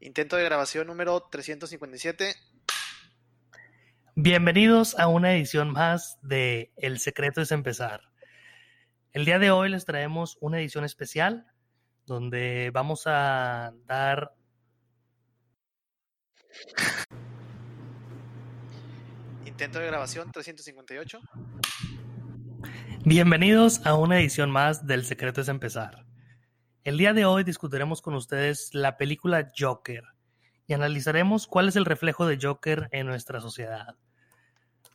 Intento de grabación número 357. Bienvenidos a una edición más de El secreto es empezar. El día de hoy les traemos una edición especial donde vamos a dar Intento de grabación 358. Bienvenidos a una edición más del Secreto es Empezar. El día de hoy discutiremos con ustedes la película Joker y analizaremos cuál es el reflejo de Joker en nuestra sociedad.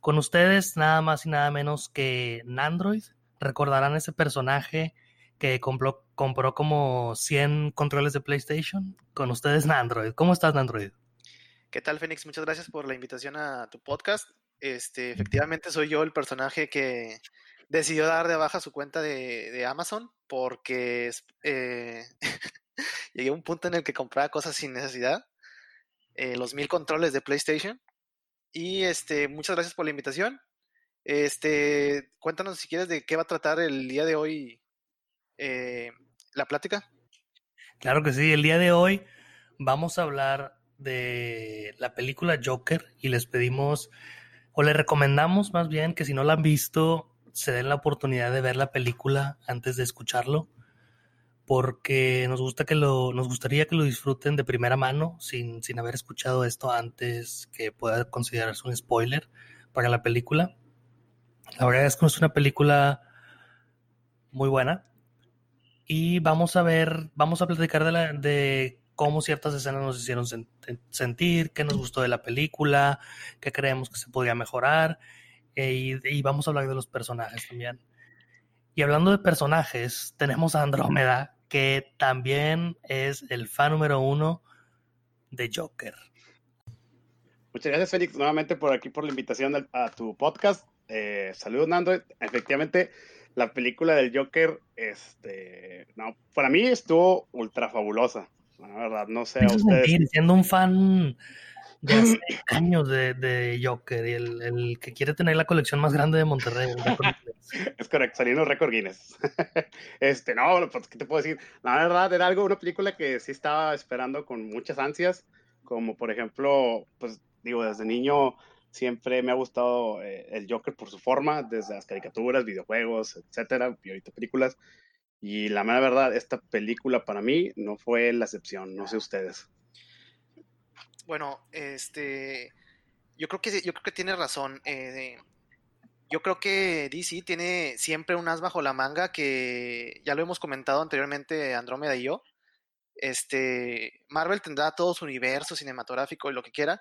Con ustedes nada más y nada menos que Nandroid. Recordarán ese personaje que compró, compró como 100 controles de PlayStation. Con ustedes Nandroid. ¿Cómo estás Nandroid? ¿Qué tal, Fénix? Muchas gracias por la invitación a tu podcast. Este, efectivamente soy yo el personaje que decidió dar de baja su cuenta de, Amazon porque eh, llegué a un punto en el que compraba cosas sin necesidad, eh, los mil controles de PlayStation. Y este, muchas gracias por la invitación. Este, cuéntanos si quieres de qué va a tratar el día de hoy eh, la plática. Claro que sí, el día de hoy vamos a hablar de la película Joker y les pedimos o les recomendamos más bien que si no la han visto se den la oportunidad de ver la película antes de escucharlo porque nos gusta que lo nos gustaría que lo disfruten de primera mano sin, sin haber escuchado esto antes que pueda considerarse un spoiler para la película. La verdad es que es una película muy buena y vamos a ver, vamos a platicar de, de cómo ciertas escenas nos hicieron sentir, qué nos gustó de la película, qué creemos que se podía mejorar, eh, y, vamos a hablar de los personajes también. Y hablando de personajes, tenemos a Andrómeda, que también es el fan número uno de Joker. Muchas gracias, Félix, nuevamente por aquí, por la invitación a, tu podcast. Eh, saludos, Nando. Efectivamente, la película del Joker, este, no, para mí estuvo ultra fabulosa. La verdad, no sé a ustedes. siendo un fan de hace años de, Joker y el, que quiere tener la colección más grande de Monterrey. es correcto, saliendo récord Guinness. este, no, pues, ¿qué te puedo decir? La verdad, era algo, una película que sí estaba esperando con muchas ansias, como por ejemplo, pues digo, desde niño siempre me ha gustado eh, el Joker por su forma, desde las caricaturas, videojuegos, etcétera, y ahorita películas. Y la mera verdad, esta película para mí no fue la excepción, no sé ustedes. Bueno, este, yo creo que yo creo que tiene razón. Eh, yo creo que DC tiene siempre un as bajo la manga que ya lo hemos comentado anteriormente Andrómeda y yo. Este, Marvel tendrá todo su universo cinematográfico y lo que quiera,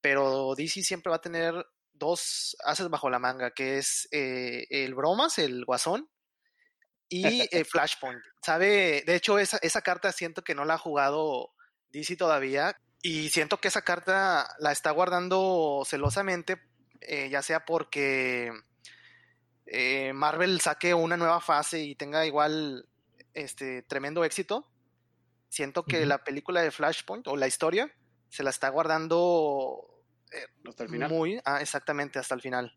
pero DC siempre va a tener dos ases bajo la manga, que es eh, el bromas, el guasón, y eh, Flashpoint. ¿Sabe? De hecho, esa, esa carta siento que no la ha jugado DC todavía. Y siento que esa carta la está guardando celosamente, eh, ya sea porque eh, Marvel saque una nueva fase y tenga igual este tremendo éxito. Siento que la película de Flashpoint o la historia se la está guardando hasta el final. muy, ah, exactamente hasta el final.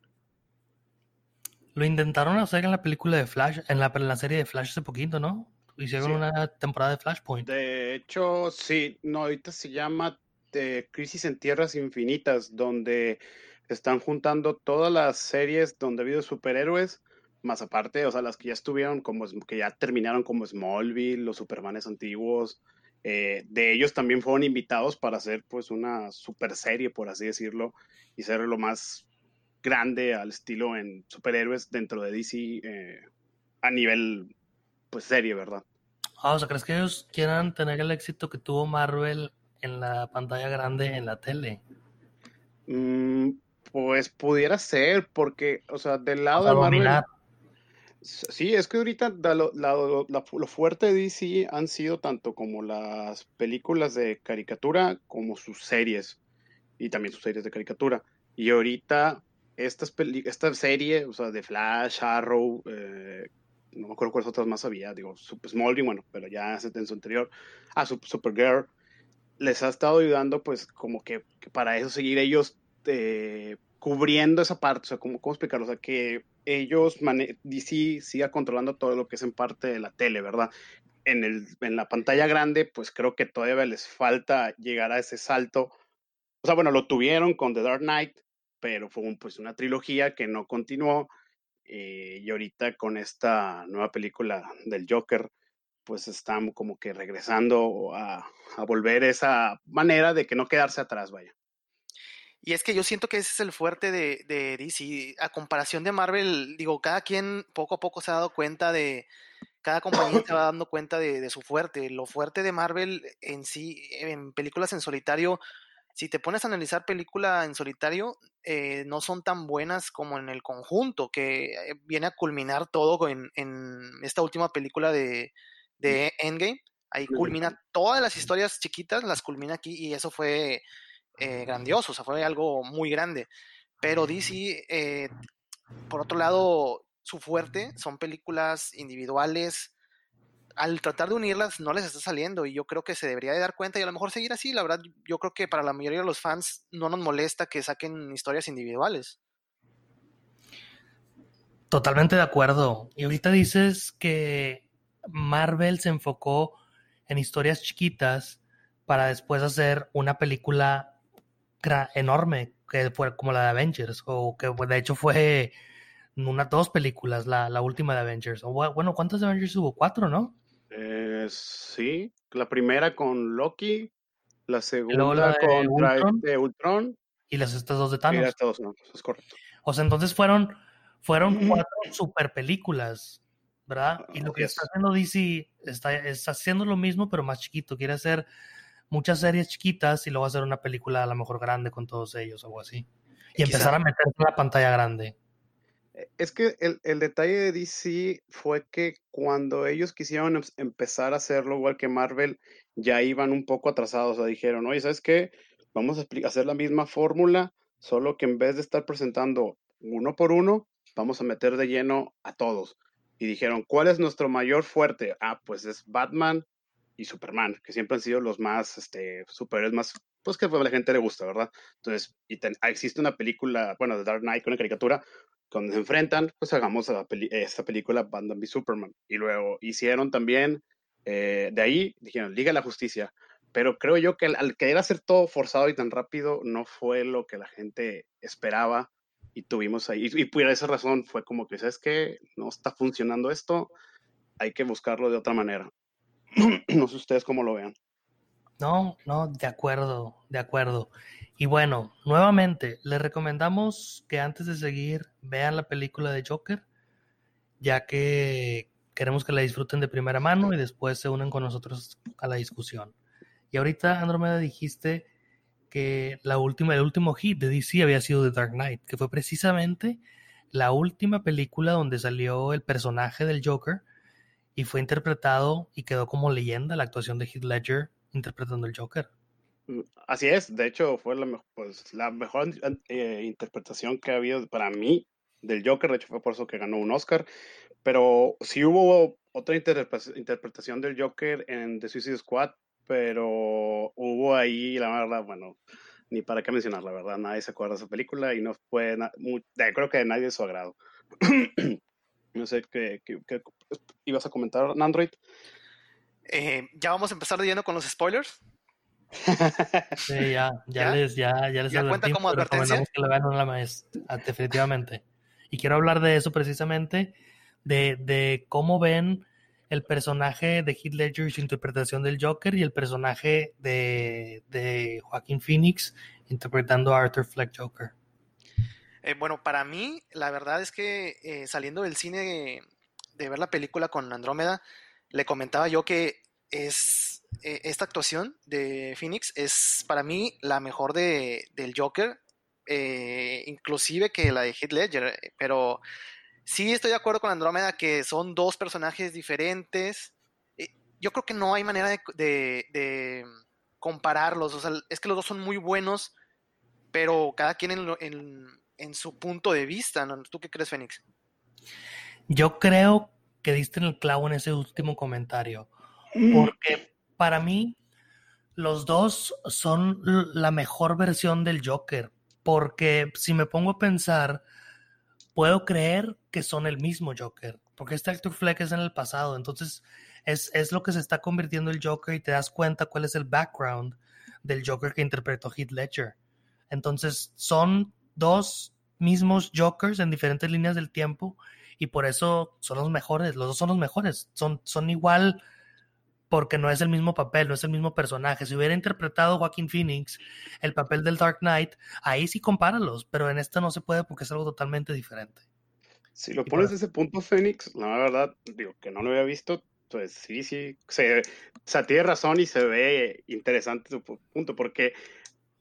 Lo intentaron hacer en la película de Flash, en la, en la serie de Flash hace poquito, ¿no? Hicieron una temporada de Flashpoint. De hecho, sí, no, ahorita se llama eh, Crisis en Tierras Infinitas, donde están juntando todas las series donde ha habido superhéroes, más aparte, o sea, las que ya estuvieron como, que ya terminaron como Smallville, los Supermanes antiguos, eh, de ellos también fueron invitados para hacer pues una super serie, por así decirlo, y ser lo más grande al estilo en superhéroes dentro de DC eh, a nivel pues serie, ¿verdad? Ah, o sea, ¿crees que ellos quieran tener el éxito que tuvo Marvel en la pantalla grande en la tele? Mm, pues pudiera ser, porque, o sea, del lado de Marvel. Sí, es que ahorita lo, lo, fuerte de DC han sido tanto como las películas de caricatura como sus series y también sus series de caricatura. Y ahorita esta serie, o sea, de Flash, Arrow, eh, no me acuerdo cuáles otras más había, digo, Smallville, bueno, pero ya en su anterior, a ah, Supergirl, les ha estado ayudando, pues, como que, para eso seguir ellos eh, cubriendo esa parte, o sea, ¿cómo, cómo explicarlo? O sea, que ellos, DC siga controlando todo lo que es en parte de la tele, ¿verdad? en, el, en la pantalla grande, pues creo que todavía les falta llegar a ese salto. O sea, bueno, lo tuvieron con The Dark Knight, pero fue pues una trilogía que no continuó. Eh, y ahorita con esta nueva película del Joker, pues están como que regresando a, a volver esa manera de que no quedarse atrás, vaya. Y es que yo siento que ese es el fuerte de, de, DC. A comparación de Marvel, digo, cada quien poco a poco se ha dado cuenta de. Cada compañía se va dando cuenta de, de, su fuerte. Lo fuerte de Marvel en sí, en películas en solitario, si te pones a analizar película en solitario, eh, no son tan buenas como en el conjunto, que eh, viene a culminar todo en, en esta última película de, de Endgame. Ahí culmina todas las historias chiquitas, las culmina aquí y eso fue eh, grandioso, o sea, fue algo muy grande. Pero DC, eh, por otro lado, su fuerte son películas individuales. Al tratar de unirlas no les está saliendo y yo creo que se debería de dar cuenta y a lo mejor seguir así. La verdad, yo creo que para la mayoría de los fans no nos molesta que saquen historias individuales. Totalmente de acuerdo. Y ahorita dices que Marvel se enfocó en historias chiquitas para después hacer una película enorme, que fue como la de Avengers, o que de hecho fue una, dos películas, la, última de Avengers. O, bueno, ¿cuántas de Avengers hubo? Cuatro, ¿no? Eh, sí, la primera con Loki, la segunda con Ultron, de Ultron. Y las estas dos de Thanos. Y estas dos, es correcto. O sea, entonces fueron, fueron cuatro super películas, ¿verdad? Y lo que está haciendo DC está, está haciendo lo mismo, pero más chiquito. Quiere hacer muchas series chiquitas y luego hacer una película a lo mejor grande con todos ellos algo así. Y empezar a meterse en la pantalla grande. Es que el, el, detalle de DC fue que cuando ellos quisieron em, empezar a hacerlo igual que Marvel, ya iban un poco atrasados. O sea, dijeron, oye, ¿sabes qué? Vamos a hacer la misma fórmula, solo que en vez de estar presentando uno por uno, vamos a meter de lleno a todos. Y dijeron, ¿cuál es nuestro mayor fuerte? Ah, pues es Batman, y Superman, que siempre han sido los más este, superiores, más, pues que a la gente le gusta, ¿verdad? Entonces, ah, existe una película, bueno, de Dark Knight, una caricatura, cuando se enfrentan, pues hagamos a esta película Batman v Superman. Y luego hicieron también, eh, de ahí dijeron, Liga de la Justicia. Pero creo yo que al, querer hacer todo forzado y tan rápido, no fue lo que la gente esperaba y tuvimos ahí. Y, y por esa razón fue como que, ¿sabes qué? No está funcionando esto, hay que buscarlo de otra manera. no sé ustedes cómo lo vean. No, no, de acuerdo, de acuerdo. Y bueno, nuevamente, les recomendamos que antes de seguir vean la película de Joker, ya que queremos que la disfruten de primera mano y después se unen con nosotros a la discusión. Y ahorita, Andromeda, dijiste que la última, el último hit de DC había sido The Dark Knight, que fue precisamente la última película donde salió el personaje del Joker y fue interpretado y quedó como leyenda la actuación de Heath Ledger interpretando el Joker. Mm, así es, de hecho fue la, pues, la mejor eh, interpretación que ha habido para mí del Joker, de hecho fue por eso que ganó un Oscar, pero sí hubo otra interpretación del Joker en The Suicide Squad, pero hubo ahí, la verdad, bueno, ni para qué mencionar, la verdad, nadie se acuerda de esa película y no fue, muy, creo que nadie de su agrado. No sé qué, ibas a comentar, Android. Eh, ya vamos a empezar lleno con los spoilers. sí, ya, ya, les, ya, ya les ¿Ya cuenta como advertencia. que lo vean una vez, ah, definitivamente. Y quiero hablar de eso precisamente, de, de cómo ven el personaje de Heath Ledger y su interpretación del Joker y el personaje de, de Joaquín Phoenix interpretando a Arthur Fleck Joker. Eh, bueno, para mí, la verdad es que eh, saliendo del cine de ver la película con Andrómeda, le comentaba yo que es eh, esta actuación de Phoenix es para mí la mejor de, del Joker, inclusive que la de Heath Ledger, pero sí estoy de acuerdo con Andrómeda que son dos personajes diferentes. yo creo que no hay manera de, de, compararlos, o sea, es que los dos son muy buenos, pero cada quien en, en en su punto de vista. ¿Tú qué crees, Fénix? Yo creo que diste en el clavo en ese último comentario. Porque para mí los dos son la mejor versión del Joker, porque si me pongo a pensar, puedo creer que son el mismo Joker, porque este Actor Fleck es en el pasado, entonces es, es lo que se está convirtiendo el Joker y te das cuenta cuál es el background del Joker que interpretó Heath Ledger. Entonces, son dos mismos Jokers en diferentes líneas del tiempo y por eso son los mejores, los dos son los mejores, son, son igual porque no es el mismo papel, no es el mismo personaje. Si hubiera interpretado Joaquin Phoenix el papel del Dark Knight, ahí sí compáralos, pero en esta no se puede porque es algo totalmente diferente. Si lo pones desde ese punto, Phoenix, la verdad, digo que no lo había visto, pues sí, sí, se, o sea, tiene razón y se ve interesante tu punto, porque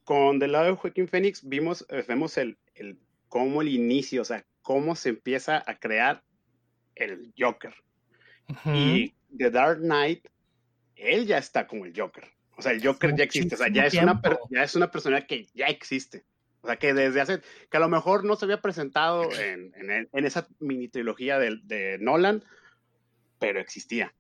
con del lado de Joaquín Phoenix vimos, eh, vemos el, el, cómo el inicio, o sea, cómo se empieza a crear el Joker. Y The Dark Knight, él ya está como el Joker. O sea, el Joker ya existe, o sea, ya es, una, ya es una persona que ya existe. O sea, que desde hace, que a lo mejor no se había presentado en, en, en esa mini trilogía de, de, Nolan, pero existía.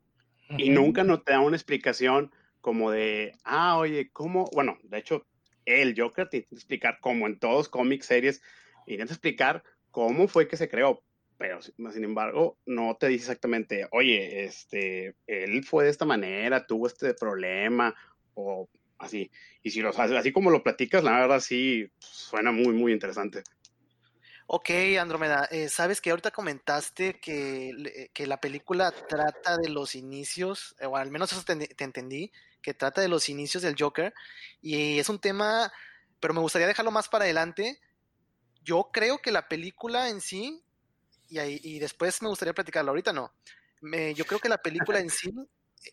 Y nunca nos te da una explicación como de, ah, oye, ¿cómo? Bueno, de hecho, el Joker te intenta explicar, como en todos cómics, series, intenta explicar cómo fue que se creó, pero sin embargo no te dice exactamente, oye, este, él fue de esta manera, tuvo este problema, o así. Y si lo así como lo platicas, la verdad sí suena muy, muy interesante. Ok, Andrómeda, eh, sabes que ahorita comentaste que, que, la película trata de los inicios, o al menos eso te, entendí, que trata de los inicios del Joker, y es un tema, pero me gustaría dejarlo más para adelante. Yo creo que la película en sí, y, ahí, y después me gustaría platicarlo, ahorita no, me, yo creo que la película en sí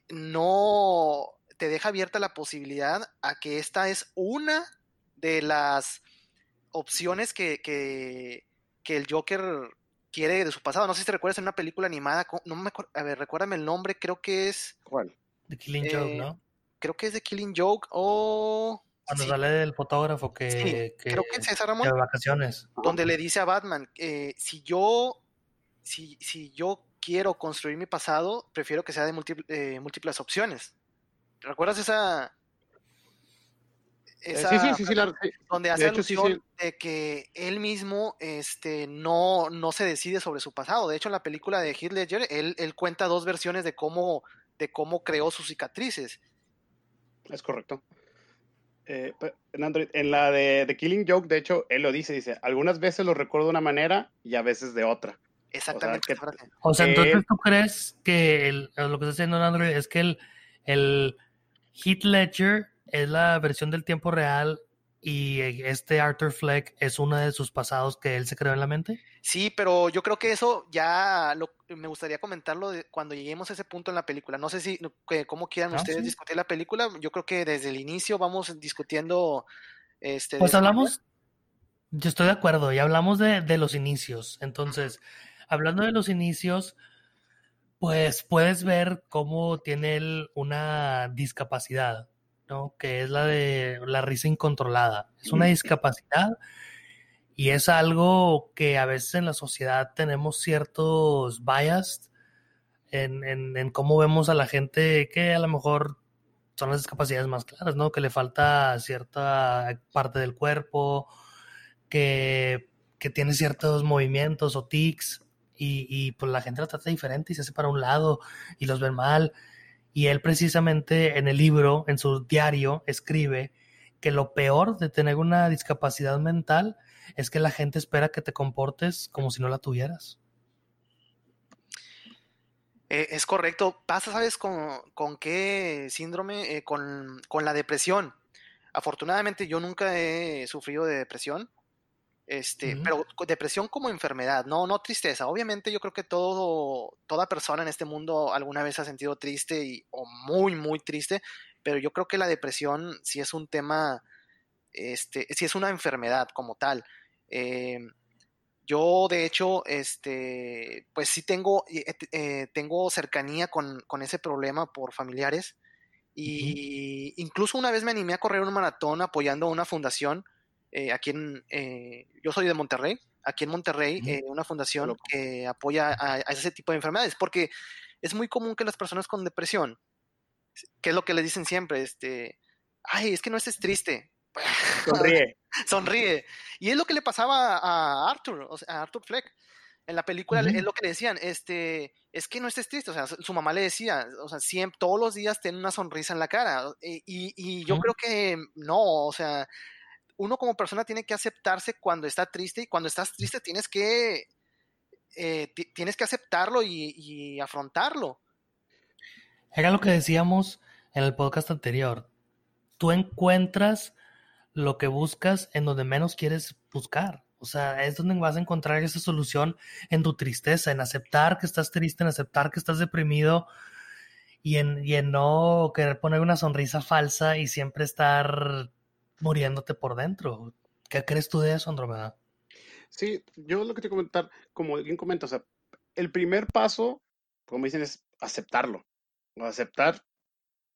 no te deja abierta la posibilidad a que esta es una de las opciones que, que, que, el Joker quiere de su pasado. No sé si te recuerdas en una película animada, no me a ver, recuérdame el nombre, creo que es... ¿Cuál? The Killing eh, Joke, ¿no? Creo que es The Killing Joke o... Cuando sí. sale del fotógrafo que, sí, que, creo que es esa, Ramón. de vacaciones. Donde le dice a Batman, eh, si yo si, si yo quiero construir mi pasado, prefiero que sea de múltiples, eh, múltiples opciones. ¿Recuerdas esa, esa, sí, sí, sí, sí, la, sí, donde hace de alusión hecho, de que él mismo este, no, no se decide sobre su pasado. De hecho, en la película de Heath Ledger, él, él cuenta dos versiones de cómo, de cómo creó sus cicatrices. Es correcto. Eh, en, Android, en la de The Killing Joke, de hecho, él lo dice, dice, algunas veces lo recuerdo de una manera y a veces de otra. Exactamente. O sea, que, o sea entonces eh, tú crees que el, lo que está haciendo en Android es que el, el Heath Ledger es la versión del tiempo real y este Arthur Fleck es uno de sus pasados que él se creó en la mente. Sí, pero yo creo que eso ya lo, me gustaría comentarlo de, cuando lleguemos a ese punto en la película. No sé si que, cómo quieran ¿Ah, ustedes sí? discutir la película. Yo creo que desde el inicio vamos discutiendo. Este, pues hablamos. Yo estoy de acuerdo, y hablamos de, de los inicios. Entonces, hablando de los inicios, pues puedes ver cómo tiene él una discapacidad, ¿no? Que es la de la risa incontrolada. Es una discapacidad y es algo que a veces en la sociedad tenemos ciertos bias en, en, en cómo vemos a la gente que a lo mejor son las discapacidades más claras, ¿no? Que le falta cierta parte del cuerpo, que, que tiene ciertos movimientos o tics y, y, pues la gente lo trata diferente y se hace para un lado y los ven mal. Y él precisamente en el libro, en su diario, escribe que lo peor de tener una discapacidad mental es que la gente espera que te comportes como si no la tuvieras. Eh, es correcto. Pasa, ¿sabes con, con qué síndrome? Eh, con, con, la depresión. Afortunadamente yo nunca he sufrido de depresión. Este, uh -huh. pero depresión como enfermedad, no, no tristeza. Obviamente yo creo que todo, toda persona en este mundo alguna vez ha sentido triste y, o muy, muy triste, pero yo creo que la depresión sí es un tema, este, sí es una enfermedad como tal. Eh, yo, de hecho, este, pues sí tengo, eh, eh, tengo cercanía con, con, ese problema por familiares. Y uh -huh. incluso una vez me animé a correr un maratón apoyando a una fundación eh, aquí en, eh, yo soy de Monterrey, aquí en Monterrey, eh, una fundación que apoya a, a, ese tipo de enfermedades, porque es muy común que las personas con depresión, que es lo que les dicen siempre, este, ay, es que no estés triste. Sonríe. Sonríe. Y es lo que le pasaba a Arthur, o sea, a Arthur Fleck. En la película es lo que le decían, este, es que no estés triste, o sea, su mamá le decía, o sea, siempre, todos los días tiene una sonrisa en la cara, y, y, yo creo que no, o sea, uno como persona tiene que aceptarse cuando está triste, y cuando estás triste tienes que, eh, tienes que aceptarlo y, y afrontarlo. Era lo que decíamos en el podcast anterior, tú encuentras lo que buscas en donde menos quieres buscar. O sea, es donde vas a encontrar esa solución en tu tristeza, en aceptar que estás triste, en aceptar que estás deprimido y en, y en no querer poner una sonrisa falsa y siempre estar muriéndote por dentro. ¿Qué crees tú de eso, Andromeda? Sí, yo lo que te comentar, como alguien comenta, o sea, el primer paso, como dicen, es aceptarlo. O aceptar,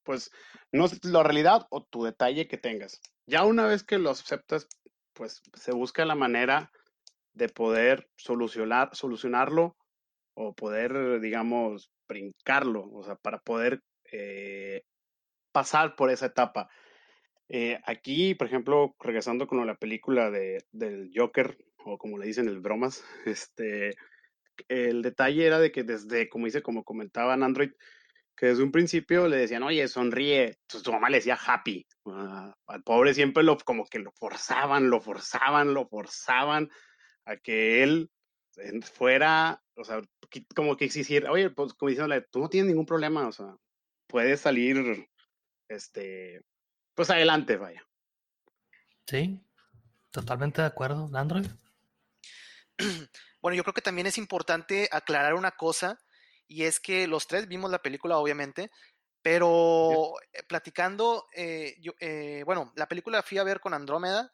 pues, no la realidad o tu detalle que tengas. Ya una vez que lo aceptas, pues se busca la manera de poder solucionar, solucionarlo o poder, digamos, brincarlo, o sea, para poder eh, pasar por esa etapa. Eh, aquí, por ejemplo, regresando con la película de, del Joker, o como le dicen, el bromas, este, el detalle era de que desde, como dice, como comentaban Android, que desde un principio le decían, oye, sonríe. Entonces su mamá le decía happy. Ah, al pobre siempre lo, como que lo forzaban, lo forzaban, lo forzaban a que él fuera, o sea, como que exigiera, oye, pues como diciéndole, tú no tienes ningún problema, o sea, puedes salir, este, pues adelante, vaya. Sí, totalmente de acuerdo, Android. Bueno, yo creo que también es importante aclarar una cosa y es que los tres vimos la película, obviamente, pero eh, platicando, eh, yo, eh, bueno, la película fui a ver con Andrómeda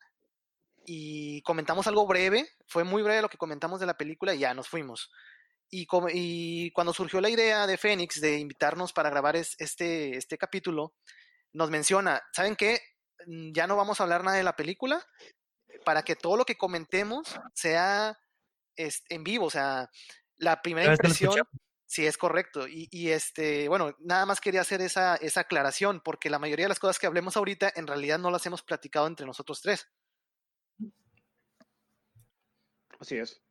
y comentamos algo breve, fue muy breve lo que comentamos de la película y ya nos fuimos. Y, y cuando surgió la idea de Fénix de invitarnos para grabar este, este capítulo, nos menciona, ¿saben qué? Mm, ya no vamos a hablar nada de la película para que todo lo que comentemos sea en vivo, o sea, la primera impresión Sí, es correcto. Y, este, bueno, nada más quería hacer esa, esa aclaración, porque la mayoría de las cosas que hablemos ahorita en realidad no las hemos platicado entre nosotros tres. Así es.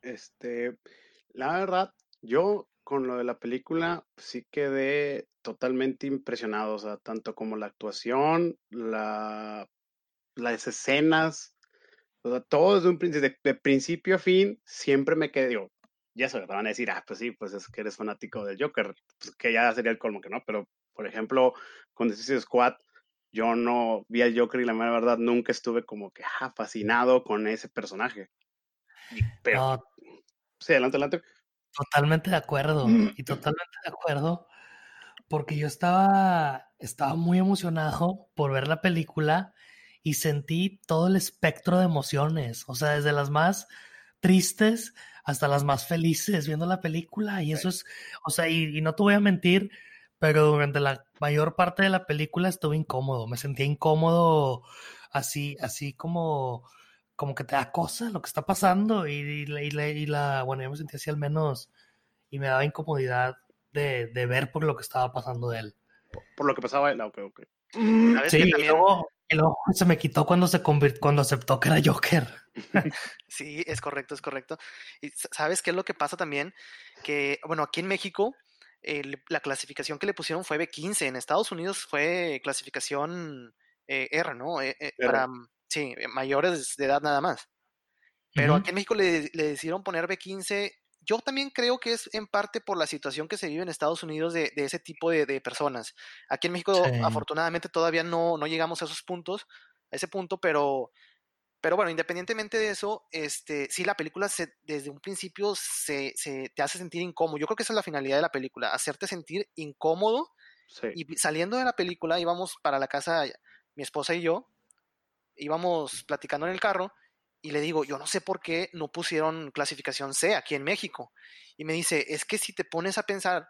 Este, la verdad, yo con lo de la película sí quedé totalmente impresionado, o sea, tanto como la actuación, la, las escenas, todo desde un principio, de, principio a fin, siempre me quedé, digo, ya se te van a decir, ah, pues sí, pues es que eres fanático del Joker, pues que ya sería el colmo que no, pero por ejemplo, con The Suicide Squad, yo no vi al Joker y la verdad nunca estuve como que ah, fascinado con ese personaje. Pero, sí, adelante, adelante. Totalmente de acuerdo, y totalmente de acuerdo, porque yo estaba, estaba muy emocionado por ver la película y sentí todo el espectro de emociones, o sea, desde las más tristes hasta las más felices viendo la película. Y eso es, o sea, y, no te voy a mentir, pero durante la mayor parte de la película estuve incómodo, me sentía incómodo, así, así como, como que te da cosa lo que está pasando. Y, y, la, bueno, yo me sentía así al menos, y me daba incomodidad de, de ver por lo que estaba pasando de él. Por, lo que pasaba él, ok, ok. Sí, y luego se me quitó cuando se cuando aceptó que era Joker. sí, es correcto, es correcto. Y sabes qué es lo que pasa también, que bueno, aquí en México la clasificación que le pusieron fue B15, en Estados Unidos fue clasificación eh, R, ¿no? Eh, eh, para sí, mayores de edad nada más. Pero aquí en México le, le decidieron poner B15 yo también creo que es en parte por la situación que se vive en Estados Unidos de, ese tipo de, personas. Aquí en México, afortunadamente, todavía no, no llegamos a esos puntos, a ese punto, pero, pero bueno, independientemente de eso, este, sí, la película se, desde un principio se, te hace sentir incómodo. Yo creo que esa es la finalidad de la película, hacerte sentir incómodo. Y saliendo de la película, íbamos para la casa, mi esposa y yo, íbamos platicando en el carro y le digo, yo no sé por qué no pusieron clasificación C aquí en México. Y me dice, es que si te pones a pensar,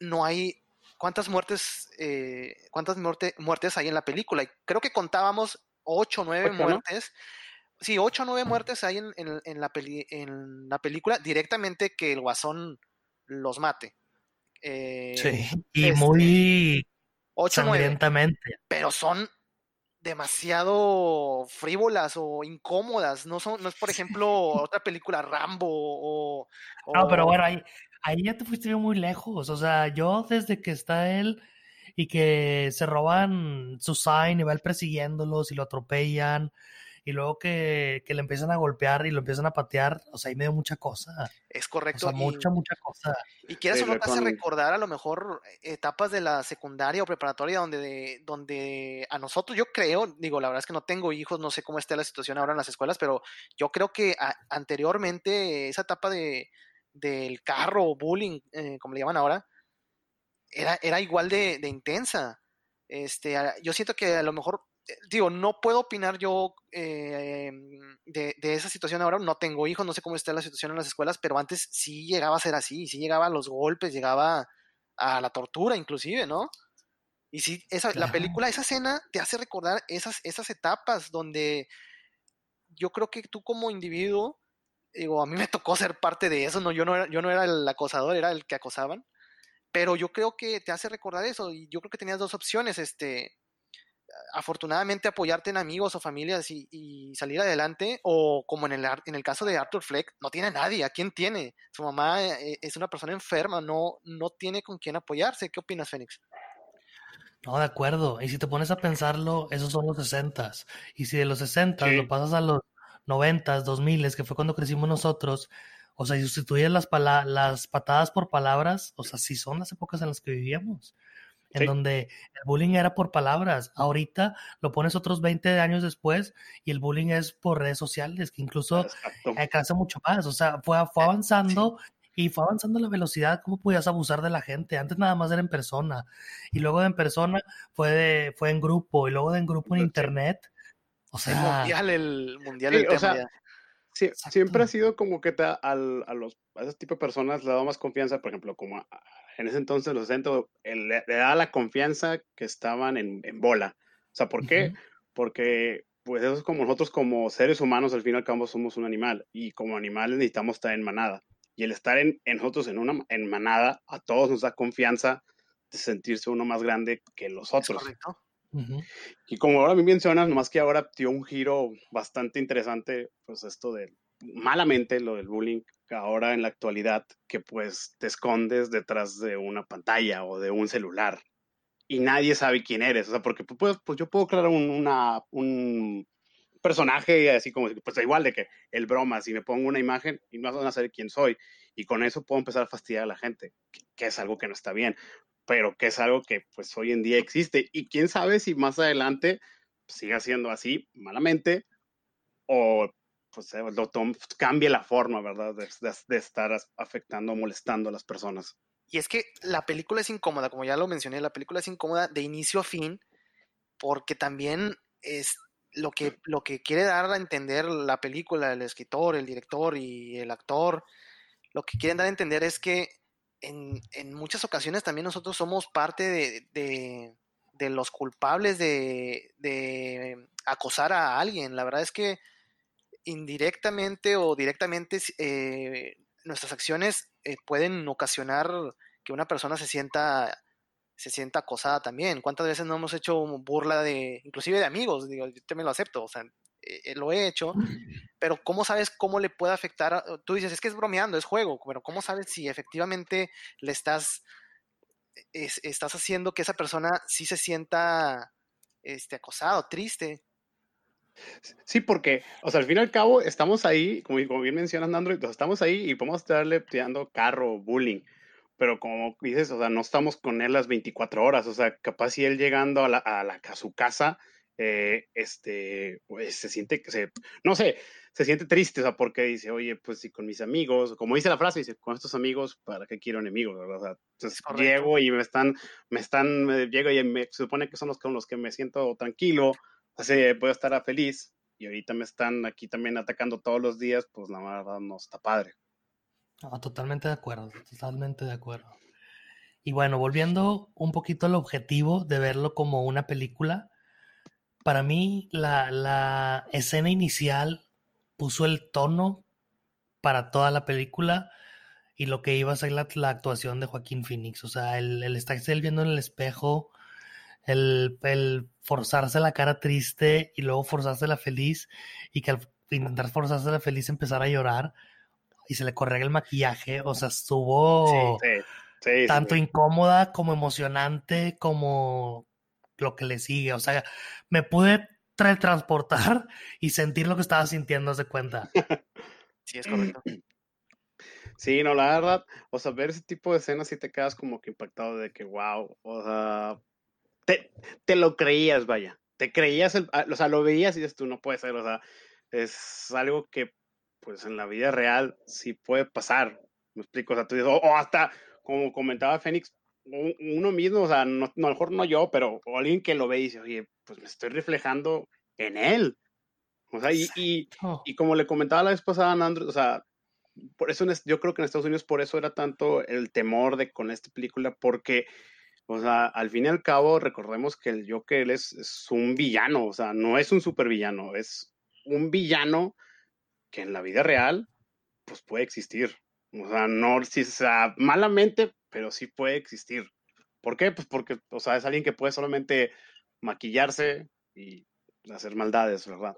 no hay cuántas muertes, eh, cuántas muertes hay en la película. Y creo que contábamos ocho o nueve muertes. Sí, ocho o nueve muertes hay en, la en la película directamente que el guasón los mate. Eh, sí, y este, muy ocho, sangrientamente. pero son demasiado frívolas o incómodas. No son, no es, por ejemplo, otra película Rambo o, No, pero bueno, ahí, ahí ya te fuiste muy lejos. O sea, yo desde que está él y que se roban su sign y va él persiguiéndolos y lo atropellan y luego que, le empiezan a golpear y lo empiezan a patear, o sea, ahí me dio mucha cosa. Es correcto. O sea, mucha, mucha cosa. Y quieras o no te hace recordar a lo mejor etapas de la secundaria o preparatoria donde, donde a nosotros, yo creo, digo, la verdad es que no tengo hijos, no sé cómo está la situación ahora en las escuelas, pero yo creo que anteriormente esa etapa de, del carro o bullying, eh, como le llaman ahora, era, era igual de, de intensa. Este, yo siento que a lo mejor digo, no puedo opinar yo eh, de, esa situación ahora, no tengo hijos, no sé cómo está la situación en las escuelas, pero antes sí llegaba a ser así, sí llegaba a los golpes, llegaba a la tortura inclusive, ¿no? Y sí, esa, la película, esa escena te hace recordar esas, esas etapas donde yo creo que tú como individuo, digo, a mí me tocó ser parte de eso, no, yo no era, yo no era el acosador, era el que acosaban, pero yo creo que te hace recordar eso y yo creo que tenías dos opciones, este, afortunadamente apoyarte en amigos o familias y, salir adelante, o como en el, en el caso de Arthur Fleck, no tiene a nadie, ¿a quién tiene? Su mamá eh, es una persona enferma, no, no tiene con quién apoyarse. ¿Qué opinas, Fénix? No, de acuerdo. Y si te pones a pensarlo, esos son los 60 Y si de los 60 lo pasas a los 90, 2000, que fue cuando crecimos nosotros, o sea, si sustituyes las, las patadas por palabras, o sea, sí son las épocas en las que vivíamos en donde el bullying era por palabras. Ahorita lo pones otros 20 años después y el bullying es por redes sociales, que incluso alcanza mucho más. O sea, fue, fue avanzando y fue avanzando la velocidad, cómo podías abusar de la gente. Antes nada más era en persona y luego de en persona fue, de, fue en grupo y luego de en grupo en internet. O sea, el mundial, el mundial, el tema siempre ha sido como que te, al, a, los, a ese tipo de personas le da más confianza, por ejemplo, como en ese entonces los centros, le, da la confianza que estaban en, en bola. O sea, ¿por qué? Porque pues eso es como nosotros como seres humanos, al fin y al cabo somos un animal y como animales necesitamos estar en manada. Y el estar en, en nosotros en una en manada a todos nos da confianza de sentirse uno más grande que los otros. Correcto. Y como ahora me mencionas, nomás que ahora dio un giro bastante interesante, pues esto de malamente lo del bullying, ahora en la actualidad, que pues te escondes detrás de una pantalla o de un celular y nadie sabe quién eres, o sea, porque pues, pues yo puedo crear un, una, un personaje así como, pues igual de que el broma, si me pongo una imagen y no van a saber quién soy, y con eso puedo empezar a fastidiar a la gente, que es algo que no está bien pero que es algo que pues hoy en día existe y quién sabe si más adelante siga siendo así malamente o pues eh, lo cambie la forma, ¿verdad? De, estar afectando o molestando a las personas. Y es que la película es incómoda, como ya lo mencioné, la película es incómoda de inicio a fin porque también es lo que, lo que quiere dar a entender la película, el escritor, el director y el actor, lo que quieren dar a entender es que en, en muchas ocasiones también nosotros somos parte de, de, los culpables de, de, acosar a alguien. La verdad es que indirectamente o directamente eh, nuestras acciones eh, pueden ocasionar que una persona se sienta se sienta acosada también. ¿Cuántas veces no hemos hecho burla de, inclusive de amigos? Digo, yo también lo acepto, o sea, eh, lo he hecho, pero ¿cómo sabes cómo le puede afectar? Tú dices, es que es bromeando, es juego, pero ¿cómo sabes si efectivamente le estás, estás haciendo que esa persona sí se sienta este, acosado, triste? Sí, porque, o sea, al fin y al cabo estamos ahí, como, como bien mencionas, Android, estamos ahí y podemos estarle tirando carro, bullying, pero como dices, o sea, no estamos con él las 24 horas, o sea, capaz si él llegando a, la, a, la, a su casa, eh, este, pues se siente que se, no sé, se siente triste, o sea, porque dice, oye, pues si con mis amigos, como dice la frase, dice, con estos amigos, ¿para qué quiero enemigos? O sea, entonces llego y me están, me están, me llego y me, se supone que son los con los que me siento tranquilo, así puedo estar feliz, y ahorita me están aquí también atacando todos los días, pues la verdad no está padre. totalmente de acuerdo, totalmente de acuerdo. Y bueno, volviendo un poquito al objetivo de verlo como una película, para mí la, escena inicial puso el tono para toda la película y lo que iba a ser la, actuación de Joaquín Phoenix. O sea, el, el estarse él viendo en el espejo, El, el forzarse la cara triste y luego forzarse la feliz y que al intentar forzarse la feliz empezar a llorar y se le corre el maquillaje, o sea, estuvo tanto incómoda como emocionante como lo que le sigue, o sea, me pude transportar y sentir lo que estaba sintiendo, de cuenta. Sí, es correcto. Sí, no, la verdad, o sea, ver ese tipo de escenas sí te quedas como que impactado de que, wow, o sea, te, te lo creías, vaya, te creías, el, ah, o sea, lo veías y dices tú, no puede ser, o sea, es algo que, pues, en la vida real sí puede pasar, me explico, o sea, tú dices, o, hasta, como comentaba Fénix, uno mismo, o sea, no, a lo mejor no yo, pero alguien que lo ve y dice, oye, pues me estoy reflejando en él. O sea, y, y, oh. y como le comentaba la vez pasada a Nandro, o sea, por eso yo creo que en Estados Unidos por eso era tanto el temor de con esta película, porque, o sea, al fin y al cabo, recordemos que el Joker es, es un villano, o sea, no es un supervillano, es un villano que en la vida real, pues puede existir. O sea, no, si, sea, malamente, pero sí puede existir. ¿Por qué? Pues porque, o sea, es alguien que puede solamente maquillarse y hacer maldades, ¿verdad?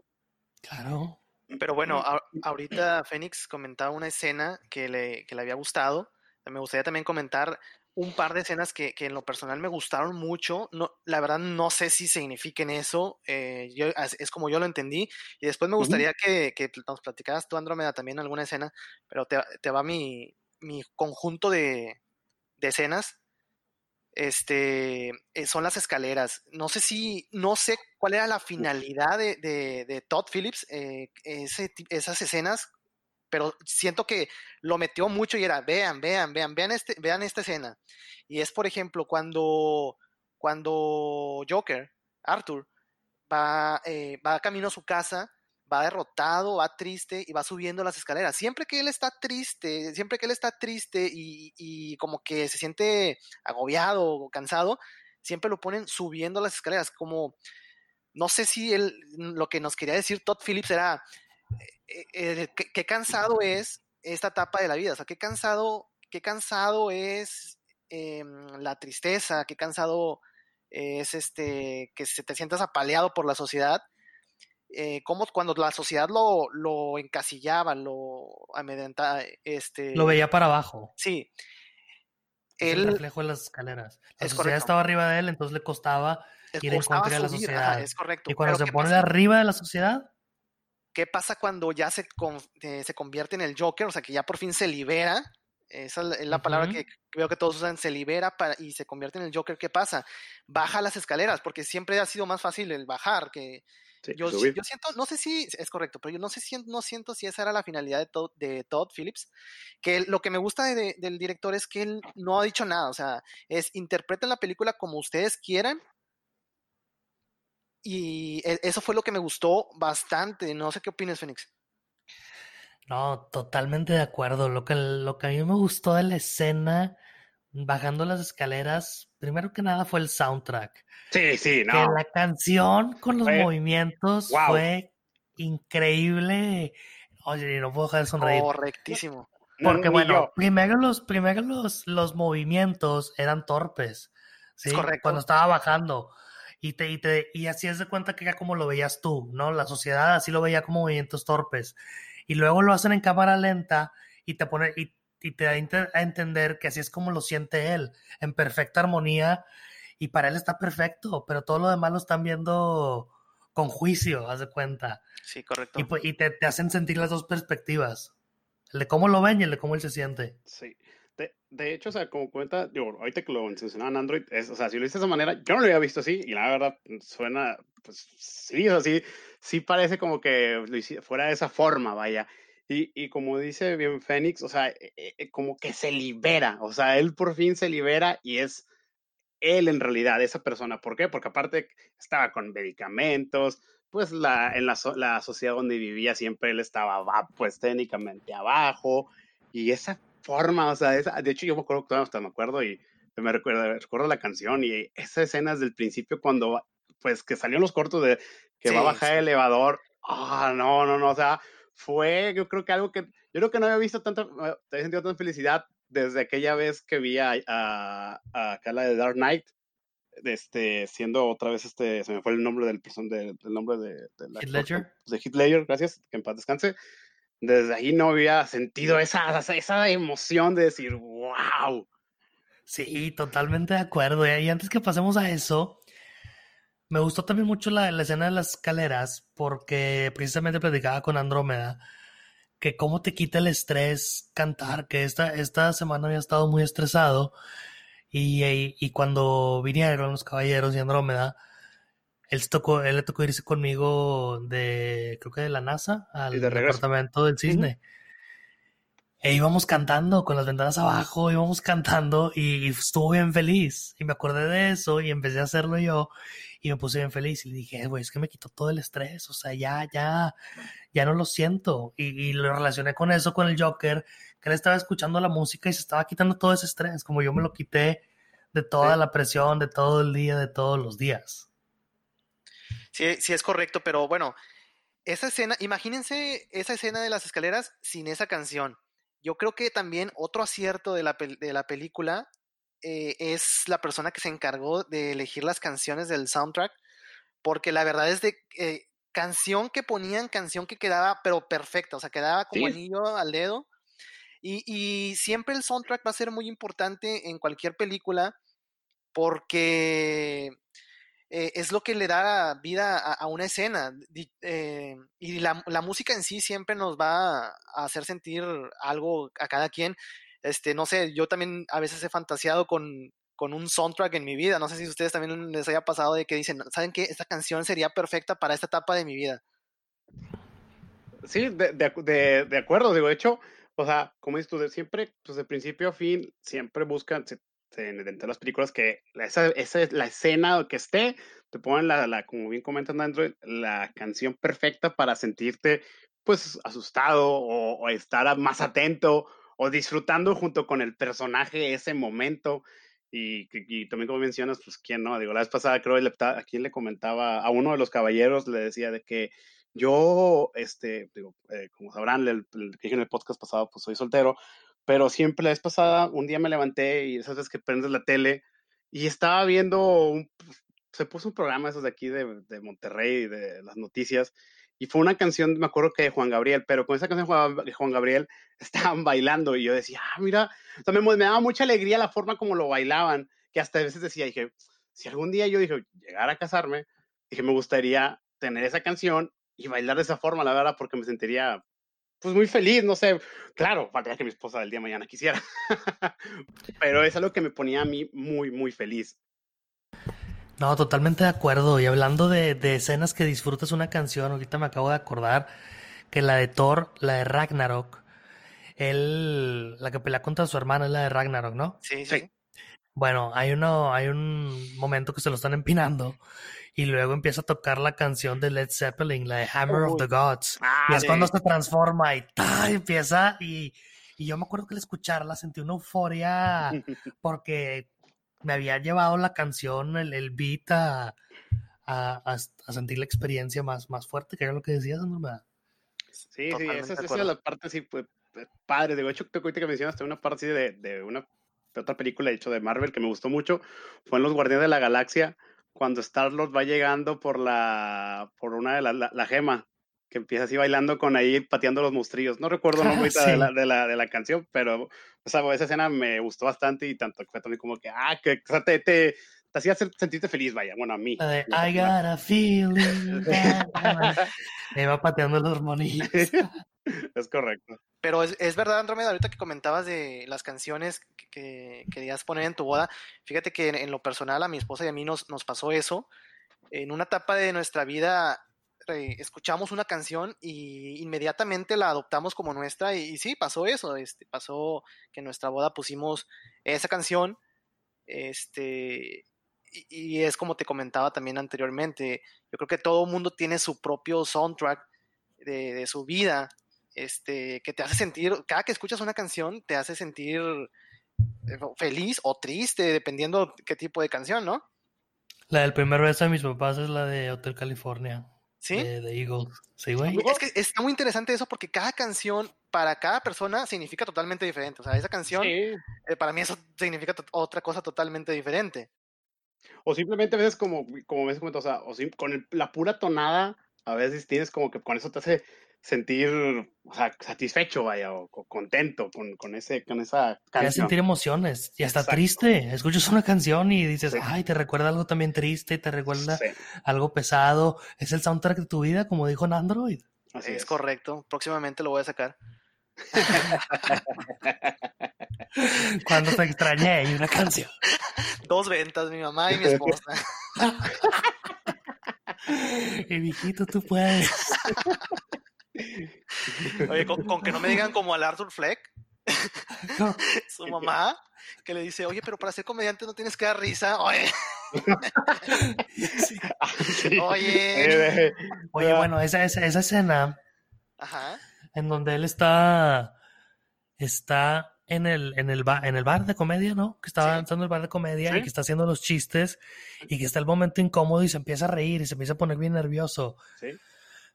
Claro. Pero bueno, ahorita Fénix comentaba una escena que le, que le había gustado. Me gustaría también comentar un par de escenas que, que, en lo personal me gustaron mucho. No, la verdad no sé si signifiquen eso. Eh, yo, es como yo lo entendí. Y después me gustaría que, que, nos platicaras tú, Andrómeda, también alguna escena. Pero te, te va mi, mi conjunto de, de escenas este, eh, son las escaleras. No sé si, no sé cuál era la finalidad de, de, Todd Phillips, eh, ese, esas escenas, pero siento que lo metió mucho y era, vean, vean, vean, vean, este, vean esta escena. Y es, por ejemplo, cuando, cuando Joker, Arthur, va, eh, va camino a su casa va derrotado, va triste y va subiendo las escaleras. Siempre que él está triste, siempre que él está triste y, como que se siente agobiado o cansado, siempre lo ponen subiendo las escaleras. Como, no sé si él, lo que nos quería decir Todd Phillips era, eh, eh, qué, cansado es esta etapa de la vida, o sea, qué cansado, qué cansado es em, la tristeza, qué cansado es este, que se te sientas apaleado por la sociedad eh, cómo cuando la sociedad lo, lo encasillaba, lo amedrentaba, este... Lo veía para abajo. Sí. el reflejo de las escaleras. La sociedad estaba arriba de él, entonces le costaba ir en contra de la sociedad. es correcto. Y cuando se pone arriba de la sociedad... ¿Qué pasa cuando ya se, eh, se convierte en el Joker? O sea, que ya por fin se libera. Esa es la, palabra que veo que todos usan, se libera para, y se convierte en el Joker. ¿Qué pasa? Baja las escaleras, porque siempre ha sido más fácil el bajar que yo, siento, no sé si es correcto, pero yo no sé si no siento si esa era la finalidad de Todd, de Todd Phillips, que lo que me gusta del director es que él no ha dicho nada, o sea, es interpreten la película como ustedes quieran. Y e, eso fue lo que me gustó bastante. No sé qué opinas, Fénix. No, totalmente de acuerdo. Lo que, lo que a mí me gustó de la escena bajando las escaleras, primero que nada fue el soundtrack. Sí, sí, no. Que la canción con los movimientos fue increíble. Oye, no puedo dejar de sonreír. Correctísimo. Porque bueno, primero los, primero los, los movimientos eran torpes. ¿sí? correcto. Cuando estaba bajando. Y, te, y, te, y así es de cuenta que era como lo veías tú, ¿no? La sociedad así lo veía como movimientos torpes. Y luego lo hacen en cámara lenta y te pone, y y te da a entender que así es como lo siente él, en perfecta armonía, y para él está perfecto, pero todo lo demás lo están viendo con juicio, haz de cuenta. Sí, correcto. Y, pues, te, hacen sentir las dos perspectivas, el de cómo lo ven y el de cómo él se siente. Sí. De, hecho, o sea, como cuenta, yo, ahorita que lo mencionaban en Android, es, o sea, si lo hice de esa manera, yo no lo había visto así, y la verdad suena, pues sí, o sea, sí, parece como que lo fuera de esa forma, vaya. Y, y, como dice bien Fénix, o sea, e, e, e, como que se libera, o sea, él por fin se libera y es él en realidad, esa persona. ¿Por qué? Porque aparte estaba con medicamentos, pues la, en la, la sociedad donde vivía siempre él estaba, pues técnicamente abajo, y esa forma, o sea, esa, de hecho yo me acuerdo, hasta me acuerdo y me recuerdo, recuerdo la canción y esa escena desde el principio cuando, pues que salieron los cortos de que va a bajar el elevador, ah, no, no, no, o sea, fue, yo creo que algo que, yo creo que no había visto tanta, había sentido tanta felicidad desde aquella vez que vi a, a, a de Dark Knight, este, siendo otra vez este, se me fue el nombre del person, del nombre de, de Heath Ledger. De Heath Ledger, gracias, que en paz descanse. Desde ahí no había sentido esa, esa emoción de decir, wow. Sí, totalmente de acuerdo. Y antes que pasemos a eso, me gustó también mucho la, escena de las escaleras, porque precisamente platicaba con Andrómeda que cómo te quita el estrés cantar, que esta, esta semana había estado muy estresado y, y, cuando vinieron los caballeros y Andrómeda, él, tocó, él le tocó irse conmigo de, creo que de la NASA, al departamento del cisne. E íbamos cantando con las ventanas abajo, íbamos cantando y, estuvo bien feliz. Y me acordé de eso y empecé a hacerlo yo y me puse bien feliz. Y le dije, güey, es que me quitó todo el estrés. O sea, ya, ya, ya no lo siento. Y, lo relacioné con eso, con el Joker, que él estaba escuchando la música y se estaba quitando todo ese estrés, como yo me lo quité de toda la presión, de todo el día, de todos los días. Sí, sí es correcto, pero bueno, esa escena, imagínense esa escena de las escaleras sin esa canción. Yo creo que también otro acierto de la, de la película eh, es la persona que se encargó de elegir las canciones del soundtrack, porque la verdad es de eh, canción que ponían, canción que quedaba, pero perfecta, o sea, quedaba como anillo al dedo. Y, y, siempre el soundtrack va a ser muy importante en cualquier película porque eh, es lo que le da vida a, una escena. Eh, y la, música en sí siempre nos va a hacer sentir algo a cada quien. Este, no sé, yo también a veces he fantaseado con, con un soundtrack en mi vida. No sé si a ustedes también les haya pasado de que dicen, ¿saben qué? Esta canción sería perfecta para esta etapa de mi vida. Sí, de, de, de acuerdo. Digo, de hecho, o sea, como dices tú, siempre, pues de principio a fin, siempre buscan, dentro de las películas que esa, esa es la escena que esté, te ponen la, la, como bien comentan Android, la canción perfecta para sentirte pues asustado o, estar más atento o disfrutando junto con el personaje ese momento. Y, y, también como mencionas, pues quién no, digo, la vez pasada creo que a quien le comentaba, a uno de los caballeros le decía de que yo, este, digo, eh, como sabrán, que dije en el podcast pasado, pues soy soltero, pero siempre la vez pasada, un día me levanté y esas veces que prendes la tele y estaba viendo, un, pues, se puso un programa esos de aquí de, de Monterrey, de las noticias, y fue una canción, me acuerdo que de Juan Gabriel, pero con esa canción de Juan Gabriel estaban bailando y yo decía, ah, mira, me, me, daba mucha alegría la forma como lo bailaban, que hasta a veces decía, dije, si algún día yo dije, llegar a casarme, dije, me gustaría tener esa canción y bailar de esa forma, la verdad, porque me sentiría pues muy feliz, no sé, claro, faltaría que mi esposa del día de mañana quisiera, pero es algo que me ponía a mí muy, muy feliz. No, totalmente de acuerdo. Y hablando de, de, escenas que disfrutas una canción, ahorita me acabo de acordar que la de Thor, la de Ragnarok, él, la que pelea contra su hermana es la de Ragnarok, ¿no? Sí, sí. Bueno, hay uno, hay un momento que se lo están empinando y luego empieza a tocar la canción de Led Zeppelin, la de Hammer of the Gods. y es cuando se transforma y empieza y, y, yo me acuerdo que al escucharla sentí una euforia porque me había llevado la canción, el, el beat a, a, sentir la experiencia más, más fuerte, que era lo que decías, ¿no? Sí, sí, esa, es la parte sí, pues, padre. De hecho, te ahorita que mencionaste una parte de, de una de otra película, de hecho, de Marvel, que me gustó mucho, fue en Los Guardianes de la Galaxia, cuando Star-Lord va llegando por la, por una de la, la, gema, que empieza así bailando con ahí, pateando los monstrillos. No recuerdo el nombre de, la, de, la, de, la, canción, pero o sea, esa escena me gustó bastante y tanto fue también como que, ah, que o sea, te, te, te, hacía sentirte feliz, vaya, bueno, a mí. I got a feeling. me va pateando los monillos. es correcto. Pero es, es, verdad, Andrómeda, ahorita que comentabas de las canciones que, querías poner en tu boda, fíjate que en, lo personal a mi esposa y a mí nos, nos pasó eso. En una etapa de nuestra vida escuchamos una canción y inmediatamente la adoptamos como nuestra y, sí, pasó eso, este, pasó que en nuestra boda pusimos esa canción, este, y, es como te comentaba también anteriormente, yo creo que todo mundo tiene su propio soundtrack de su vida este, que te hace sentir, cada que escuchas una canción, te hace sentir eh, feliz o triste, dependiendo qué tipo de canción, ¿no? La del primer beso de mis papás es la de Hotel California. ¿Sí? De, Eagles. Sí, güey. Es que está muy interesante eso porque cada canción para cada persona significa totalmente diferente. O sea, esa canción, eh, para mí eso significa otra cosa totalmente diferente. O simplemente a veces como, como me o sea, o con la pura tonada, a veces tienes como que con eso te hace sentir o sea, satisfecho, vaya, o, contento con, con, ese, con esa canción. Te sentir emociones y hasta triste. Escuchas una canción y dices, ay, te recuerda algo también triste, te recuerda algo pesado. Es el soundtrack de tu vida, como dijo en Android. Así es, correcto. Próximamente lo voy a sacar. Cuando te extrañé y una canción. Dos ventas, mi mamá y mi esposa. y viejito, tú puedes. Oye, con, que no me digan como al Arthur Fleck, su mamá, que le dice, oye, pero para ser comediante no tienes que dar risa. Oye. Oye. Oye, bueno, esa, esa, esa escena en donde él está, está en el, en el, bar, en el bar de comedia, ¿no? Que está avanzando el bar de comedia y que está haciendo los chistes y que está el momento incómodo y se empieza a reír y se empieza a poner bien nervioso.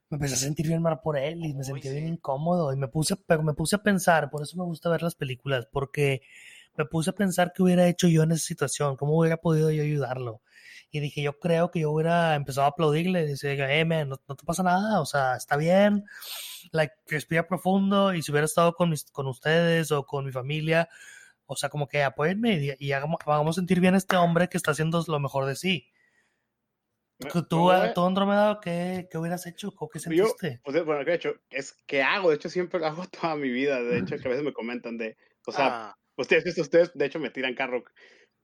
Me empecé a sentir bien mal por él y me sentí bien incómodo y me puse, pero me puse a pensar, por eso me gusta ver las películas, porque me puse a pensar qué hubiera hecho yo en esa situación, cómo hubiera podido yo ayudarlo. Y dije, yo creo que yo hubiera empezado a aplaudirle y decir, eh, man, no, te pasa nada, o sea, está bien, like, respira profundo y si hubiera estado con, mis, con ustedes o con mi familia, o sea, como que apóyenme y, hagamos, hagamos sentir bien a este hombre que está haciendo lo mejor de sí. ¿Tú, tú Andrómeda, ¿qué, ¿qué, hubieras hecho? ¿O qué sentiste? Yo, bueno, ¿qué he hecho? Es que hago, de hecho siempre lo hago toda mi vida, de hecho que a veces me comentan de, o sea, ah. ustedes, ustedes de hecho me tiran carro,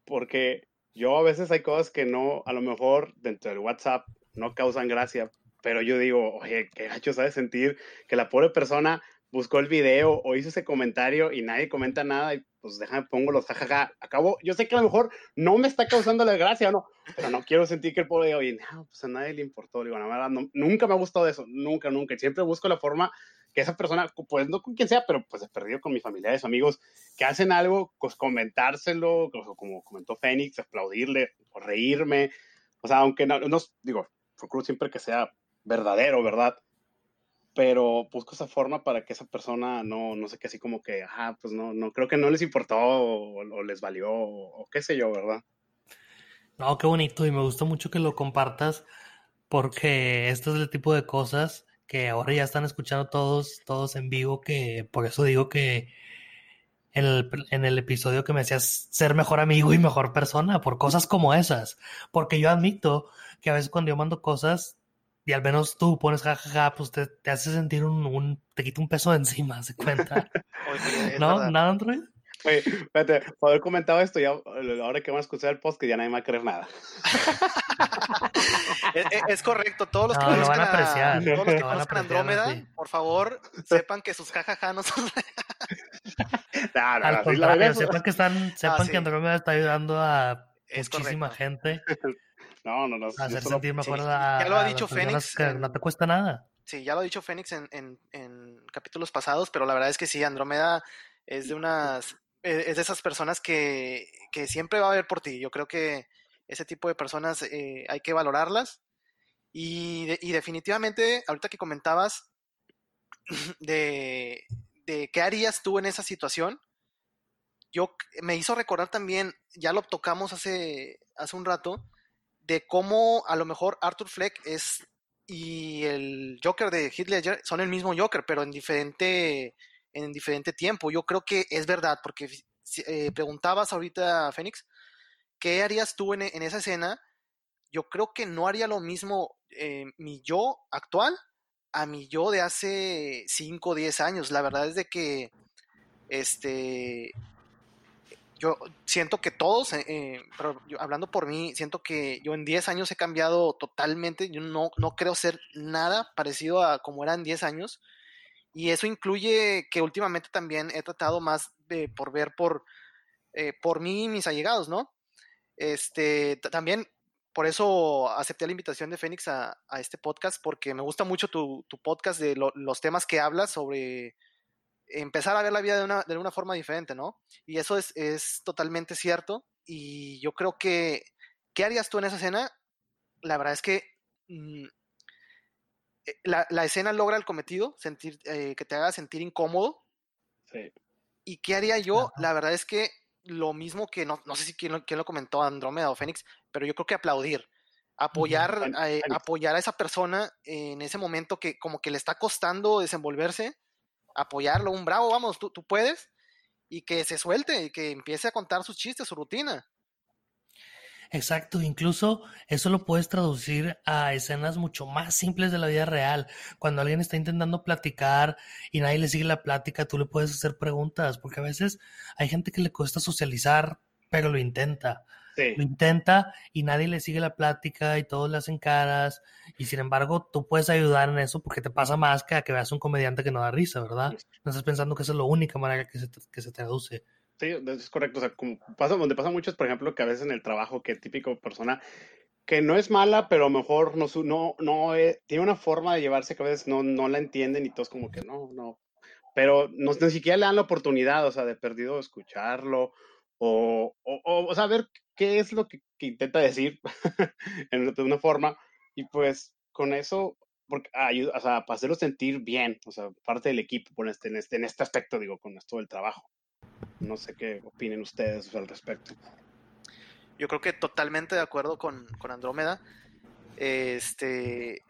porque yo a veces hay cosas que no, a lo mejor dentro del WhatsApp no causan gracia, pero yo digo, oye, qué gacho sabes sentir que la pobre persona buscó el video o hizo ese comentario y nadie comenta nada y pues déjame pongo los jajaja. Acabo, yo sé que a lo mejor no me está causando la gracia, ¿no? Pero no quiero sentir que el pobre oye, no, pues a nadie le importó. Digo, la verdad, nunca me ha gustado eso, nunca, nunca. Siempre busco la forma que esa persona, pues no con quien sea, pero pues he perdido con mis familiares, amigos, que hacen algo, pues comentárselo, como comentó Fénix, aplaudirle, o reírme. O sea, aunque no, no digo, procuro siempre que sea verdadero, ¿verdad? Pero busco esa forma para que esa persona no, no sé qué, así como que, ah, pues no, no, creo que no les importó o, les valió o, qué sé yo, ¿verdad? No, qué bonito y me gusta mucho que lo compartas porque este es el tipo de cosas que ahora ya están escuchando todos, todos en vivo, que por eso digo que en el, en el episodio que me decías ser mejor amigo y mejor persona, por cosas como esas. Porque yo admito que a veces cuando yo mando cosas, y al menos tú pones jajaja, pues te, te hace sentir un, un, te quita un peso de encima, ¿se cuenta? ¿No? ¿Nada, Android? Oye, espérate, por haber comentado esto, ya, ahora que vamos a escuchar el post, que ya nadie me va a creer nada. es, correcto, todos los que no, conozcan, a, todos los que conozcan Andrómeda, por favor, sepan que sus jajaja no son no, no, Al contrario, sepan que están, sepan ah, que Andrómeda está ayudando a muchísima gente. No, no, no. Hacer sentir mejor Ya lo ha dicho Fénix. no te cuesta nada. Sí, ya lo ha dicho Fénix en, en, en capítulos pasados, pero la verdad es que sí, Andrómeda es de unas eh, es de esas personas que, que, siempre va a haber por ti. Yo creo que ese tipo de personas eh, hay que valorarlas. Y, y, definitivamente, ahorita que comentabas de, de, qué harías tú en esa situación, yo me hizo recordar también, ya lo tocamos hace, hace un rato, de cómo a lo mejor Arthur Fleck es y el Joker de Ledger son el mismo Joker, pero en diferente en diferente tiempo. Yo creo que es verdad, porque eh, preguntabas ahorita, Fénix, ¿qué harías tú en, esa escena? Yo creo que no haría lo mismo eh, mi yo actual a mi yo de hace 5 o 10 años. La verdad es de que, este, yo siento que todos, eh, pero hablando por mí, siento que yo en 10 años he cambiado totalmente. Yo no, no creo ser nada parecido a como era en 10 años. Y eso incluye que últimamente también he tratado más de, por ver por, eh, por mí y mis allegados, ¿no? Este, también por eso acepté la invitación de Fénix a, este podcast, porque me gusta mucho tu, podcast de los temas que hablas sobre empezar a ver la vida de una, de una forma diferente, ¿no? Y eso es, es, totalmente cierto. Y yo creo que, ¿qué harías tú en esa escena? La verdad es que mm, eh, la, escena logra el cometido, sentir, eh, que te haga sentir incómodo. Sí. ¿Y qué haría yo? La verdad es que lo mismo que, no, no sé si quién lo, quién lo comentó, Andrómeda o Fénix, pero yo creo que aplaudir, apoyar, a, apoyar a esa persona en ese momento que como que le está costando desenvolverse, apoyarlo, un bravo, vamos, tú, tú puedes, y que se suelte y que empiece a contar sus chistes, su rutina. Exacto, incluso eso lo puedes traducir a escenas mucho más simples de la vida real. Cuando alguien está intentando platicar y nadie le sigue la plática, tú le puedes hacer preguntas, porque a veces hay gente que le cuesta socializar, pero lo intenta. Lo intenta y nadie le sigue la plática y todos le hacen caras y sin embargo tú puedes ayudar en eso porque te pasa más que a que veas un comediante que no da risa, ¿verdad? No estás pensando que esa es la única manera que se, que se traduce. Sí, es correcto. O sea, como pasa, donde pasa mucho es, por ejemplo, que a veces en el trabajo, que típico persona que no es mala, pero a lo mejor no, no, no eh, tiene una forma de llevarse que a veces no, no la entienden y todos como que no, no. Pero no, ni siquiera le dan la oportunidad, o sea, de perdido escucharlo o, o, o, saber qué es lo que, intenta decir en, de una forma. Y pues con eso, porque ayuda, o sea, para hacerlo sentir bien, o sea, parte del equipo por este, en, este, en este aspecto, digo, con esto del trabajo. No sé qué opinen ustedes al respecto. Yo creo que totalmente de acuerdo con, Andrómeda. Este,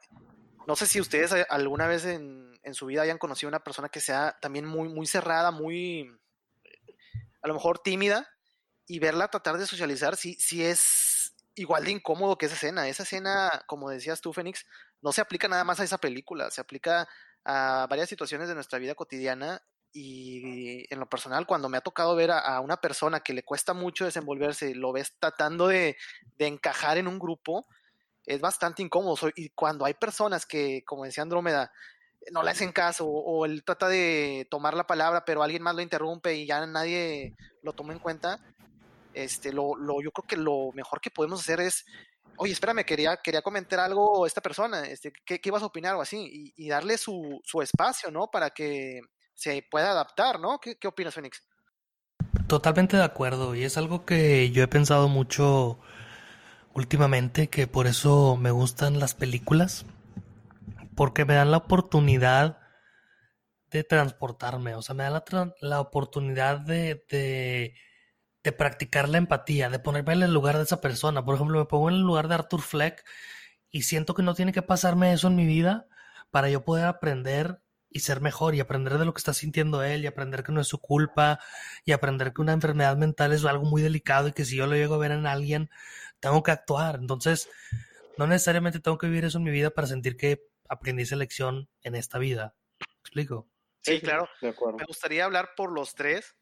no sé si ustedes alguna vez en, su vida hayan conocido una persona que sea también muy, muy cerrada, muy, a lo mejor tímida, y verla tratar de socializar, sí, sí es igual de incómodo que esa escena. Esa escena, como decías tú, Fénix, no se aplica nada más a esa película, se aplica a varias situaciones de nuestra vida cotidiana y en lo personal, cuando me ha tocado ver a, una persona que le cuesta mucho desenvolverse, lo ves tratando de, encajar en un grupo, es bastante incómodo. Y cuando hay personas que, como decía Andrómeda, no le hacen caso o, él trata de tomar la palabra, pero alguien más lo interrumpe y ya nadie lo toma en cuenta, este, lo, lo, yo creo que lo mejor que podemos hacer es, oye, espérame, quería, quería comentar algo esta persona, este, ¿qué, qué ibas a opinar o así? Y, darle su, su, espacio, ¿no? Para que se puede adaptar, ¿no? ¿Qué, qué opinas, Fénix? Totalmente de acuerdo, y es algo que yo he pensado mucho últimamente, que por eso me gustan las películas, porque me dan la oportunidad de transportarme, o sea, me dan la, la oportunidad de, de, practicar la empatía, de ponerme en el lugar de esa persona. Por ejemplo, me pongo en el lugar de Arthur Fleck y siento que no tiene que pasarme eso en mi vida para yo poder aprender y ser mejor y aprender de lo que está sintiendo él y aprender que no es su culpa y aprender que una enfermedad mental es algo muy delicado y que si yo lo llego a ver en alguien, tengo que actuar. Entonces, no necesariamente tengo que vivir eso en mi vida para sentir que aprendí esa lección en esta vida. ¿Me explico? Sí, claro. Me gustaría hablar por los tres.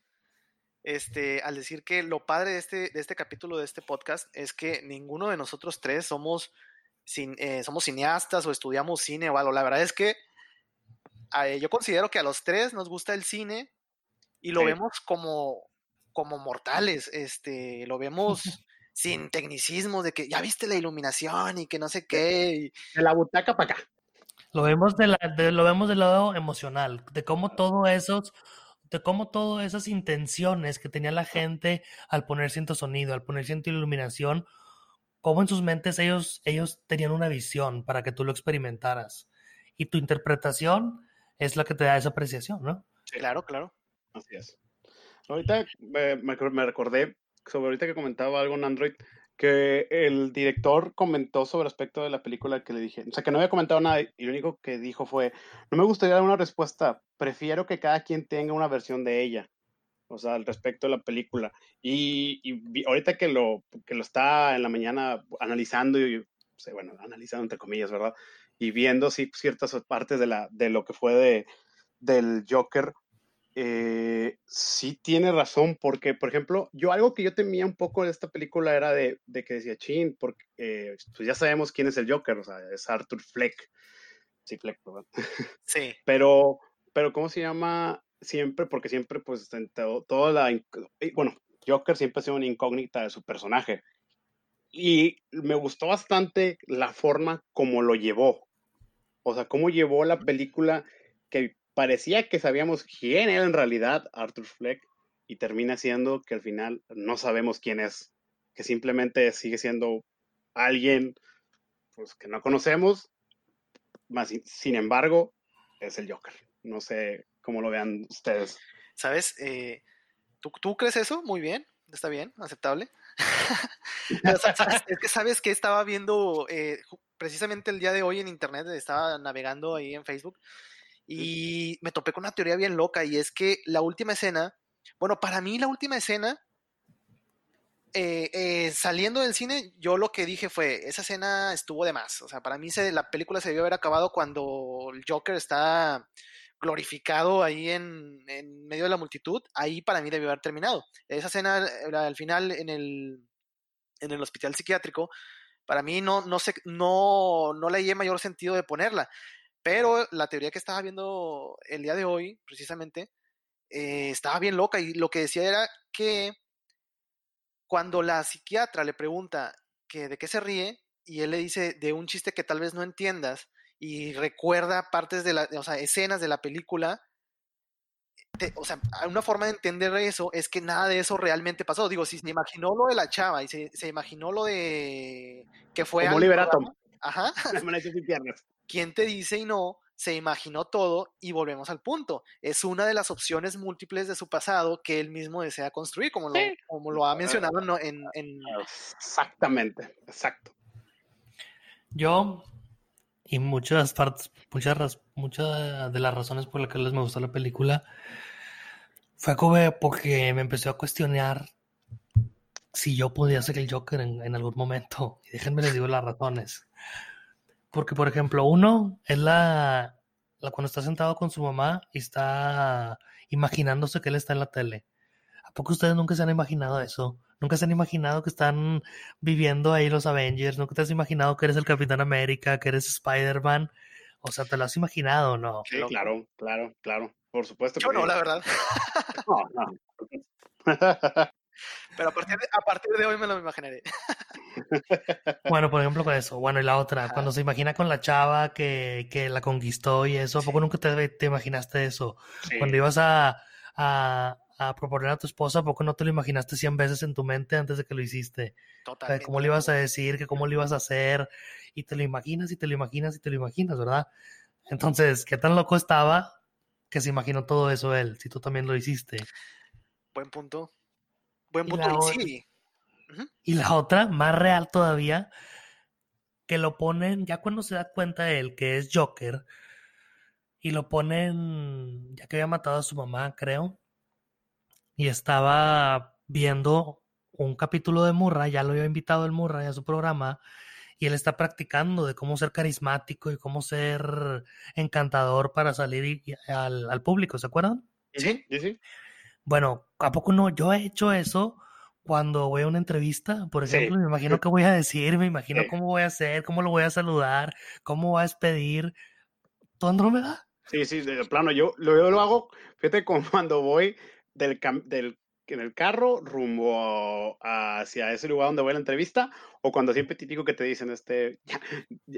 Este, al decir que lo padre de este, de este capítulo, de este podcast, es que ninguno de nosotros tres somos, sin, eh, somos cineastas o estudiamos cine o algo. La verdad es que yo considero que a los tres nos gusta el cine y lo vemos como, como mortales, este, lo vemos sin tecnicismo de que ya viste la iluminación y que no sé qué. De la butaca para acá. Lo vemos, de la, lo vemos del lado emocional, de cómo todo esos, de cómo todas esas intenciones que tenía la gente al poner cierto sonido, al poner cierta iluminación, cómo en sus mentes ellos, ellos tenían una visión para que tú lo experimentaras. Y tu interpretación es la que te da esa apreciación, ¿no? Claro, claro. Así es. Ahorita me, me, recordé sobre ahorita que comentaba algo en Android, que el director comentó sobre aspecto de la película que le dije, o sea, que no había comentado nada y lo único que dijo fue, no me gustaría dar una respuesta, prefiero que cada quien tenga una versión de ella, o sea, al respecto de la película. Y, y ahorita que lo, que lo está en la mañana analizando y, bueno, analizando entre comillas, ¿verdad? y viendo sí, ciertas partes de, la, de lo que fue de, del Joker, eh, sí tiene razón, porque, por ejemplo, yo algo que yo temía un poco de esta película era de, de que decía, chin, porque eh, pues ya sabemos quién es el Joker, o sea, es Arthur Fleck. Sí, Fleck, ¿verdad? Sí. pero, pero, ¿cómo se llama? Siempre, porque siempre, pues, todo, toda la, bueno, Joker siempre ha sido una incógnita de su personaje. Y me gustó bastante la forma como lo llevó. O sea, cómo llevó la película que parecía que sabíamos quién era en realidad Arthur Fleck y termina siendo que al final no sabemos quién es, que simplemente sigue siendo alguien pues, que no conocemos, más sin embargo es el Joker. No sé cómo lo vean ustedes. ¿Sabes? Eh, ¿tú, ¿tú, crees eso? Muy bien. está bien, aceptable. es que sabes que estaba viendo eh, precisamente el día de hoy en internet, estaba navegando ahí en Facebook y me topé con una teoría bien loca y es que la última escena, bueno, para mí la última escena, eh, eh, saliendo del cine, yo lo que dije fue, esa escena estuvo de más. O sea, para mí se, la película se debió haber acabado cuando el Joker está glorificado ahí en, medio de la multitud, ahí para mí debió haber terminado. Esa escena al final en el, en el hospital psiquiátrico, para mí no, no, sé, no, no le mayor sentido de ponerla. Pero la teoría que estaba viendo el día de hoy, precisamente, eh, estaba bien loca y lo que decía era que cuando la psiquiatra le pregunta que de qué se ríe y él le dice de un chiste que tal vez no entiendas y recuerda partes de la, o sea, escenas de la película, o sea, una forma de entender eso es que nada de eso realmente pasó. Digo, si se imaginó lo de la chava y se, se imaginó lo de que fue... Como Liberato. Ajá. ¿Quién te dice y no? Se imaginó todo y volvemos al punto. Es una de las opciones múltiples de su pasado que él mismo desea construir, como, lo, como lo ha mencionado en, en... Exactamente, exacto. Yo y muchas partes, muchas, muchas de las razones por las que les me gustó la película fue como porque me empezó a cuestionar si yo podía ser el Joker en, algún momento. Y déjenme les digo las razones. Porque, por ejemplo, uno es la, la cuando está sentado con su mamá y está imaginándose que él está en la tele. ¿A poco ustedes nunca se han imaginado eso? Nunca se han imaginado que están viviendo ahí los Avengers, nunca te has imaginado que eres el Capitán América, que eres Spider-Man. O sea, ¿te lo has imaginado no? Sí, claro, claro, claro. Por supuesto. Yo no, la verdad. No, no. Pero a partir, de, a partir de hoy me lo imaginaré. Bueno, por ejemplo, con eso. Bueno, y la otra, cuando se imagina con la chava que, que la conquistó y eso, ¿a poco nunca te, te imaginaste eso? Cuando ibas a, a, a proponer a tu esposa, ¿a poco no te lo imaginaste 100 veces en tu mente antes de que lo hiciste? Totalmente. ¿Cómo le ibas a decir? que ¿Cómo le ibas a hacer? Y te lo imaginas y te lo imaginas y te lo imaginas, ¿verdad? Entonces, ¿qué tan loco estaba que se imaginó todo eso él, si tú también lo hiciste? Buen punto. Buen punto, y, sí. Y la otra, más real todavía, que lo ponen, ya cuando se da cuenta él que es Joker, y lo ponen, ya que había matado a su mamá, creo, y estaba viendo un capítulo de Murray, ya lo había invitado el Murray a su programa, y él está practicando de cómo ser carismático y cómo ser encantador para salir al, público, ¿se acuerdan? Sí, sí, sí. Bueno, ¿a poco no? Yo he hecho eso cuando voy a una entrevista, por ejemplo, me imagino qué voy a decir, me imagino cómo voy a hacer, cómo lo voy a saludar, cómo voy a despedir. ¿Tú, Andrómeda? Sí, sí, de plano, yo, yo lo hago, fíjate, como cuando voy del, del, en el carro rumbo hacia ese lugar donde voy a la entrevista o cuando siempre típico que te dicen, este,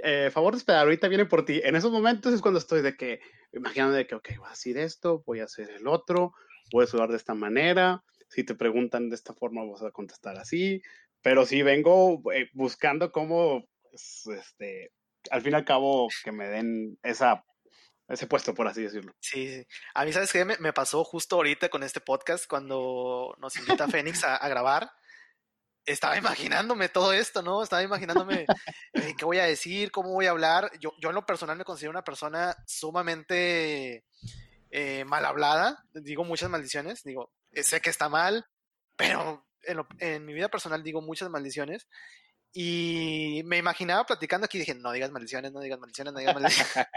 eh, favor de esperar, ahorita viene por ti. En esos momentos es cuando estoy de que, imaginando de que, ok, voy a decir esto, voy a hacer el otro, a sudar de esta manera, si te preguntan de esta forma vas a contestar así, pero si vengo eh, buscando cómo, pues, este, al fin y al cabo, que me den esa ese puesto, por así decirlo. Sí, sí. A mí, ¿sabes qué? Me, pasó justo ahorita con este podcast cuando nos invita Fénix a, grabar. Estaba imaginándome todo esto, ¿no? Estaba imaginándome eh, qué voy a decir, cómo voy a hablar. Yo, yo en lo personal me considero una persona sumamente eh, mal hablada. Digo muchas maldiciones. Digo, sé que está mal, pero en, en mi vida personal digo muchas maldiciones. Y me imaginaba platicando aquí, dije, no digas maldiciones, no digas maldiciones, no digas maldiciones.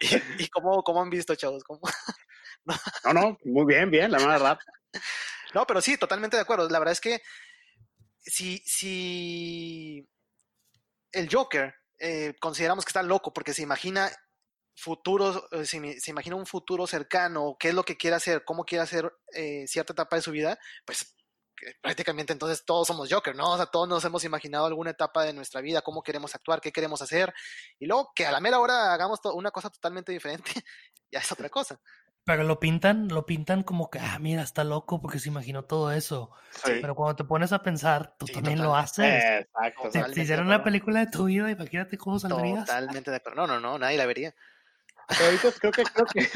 y, cómo, cómo, han visto, chavos? no. no, muy bien, bien, la verdad. no, pero sí, totalmente de acuerdo. La verdad es que si, si el Joker eh, consideramos que está loco porque se imagina futuros, eh, se, se, imagina un futuro cercano, qué es lo que quiere hacer, cómo quiere hacer eh, cierta etapa de su vida, pues prácticamente entonces todos somos Joker, ¿no? O sea, todos nos hemos imaginado alguna etapa de nuestra vida, cómo queremos actuar, qué queremos hacer, y luego que a la mera hora hagamos una cosa totalmente diferente, ya es otra cosa. Pero lo pintan, lo pintan como que, ah, mira, está loco porque se imaginó todo eso. Pero cuando te pones a pensar, tú también lo haces. Exacto. Si hicieran una película de tu vida, imagínate cómo saldrías. Totalmente de acuerdo. No, no, no, nadie la vería. Pero ahorita creo que, creo que...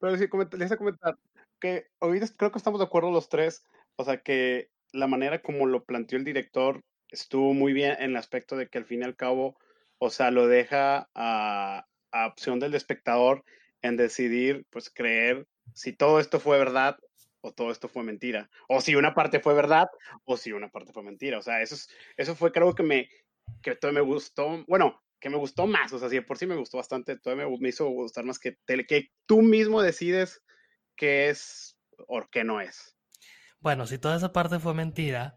pero sí, les a comentar que ahorita creo que estamos de acuerdo los tres, o sea, que la manera como lo planteó el director estuvo muy bien en el aspecto de que al fin y al cabo, o sea, lo deja a opción del espectador en decidir, pues creer si todo esto fue verdad o todo esto fue mentira, o si una parte fue verdad o si una parte fue mentira, o sea, eso, es, eso fue creo que me, que todo me gustó, bueno, que me gustó más, o sea, si por sí me gustó bastante, todo me, me hizo gustar más que, que tú mismo decides qué es o qué no es. Bueno, si toda esa parte fue mentira,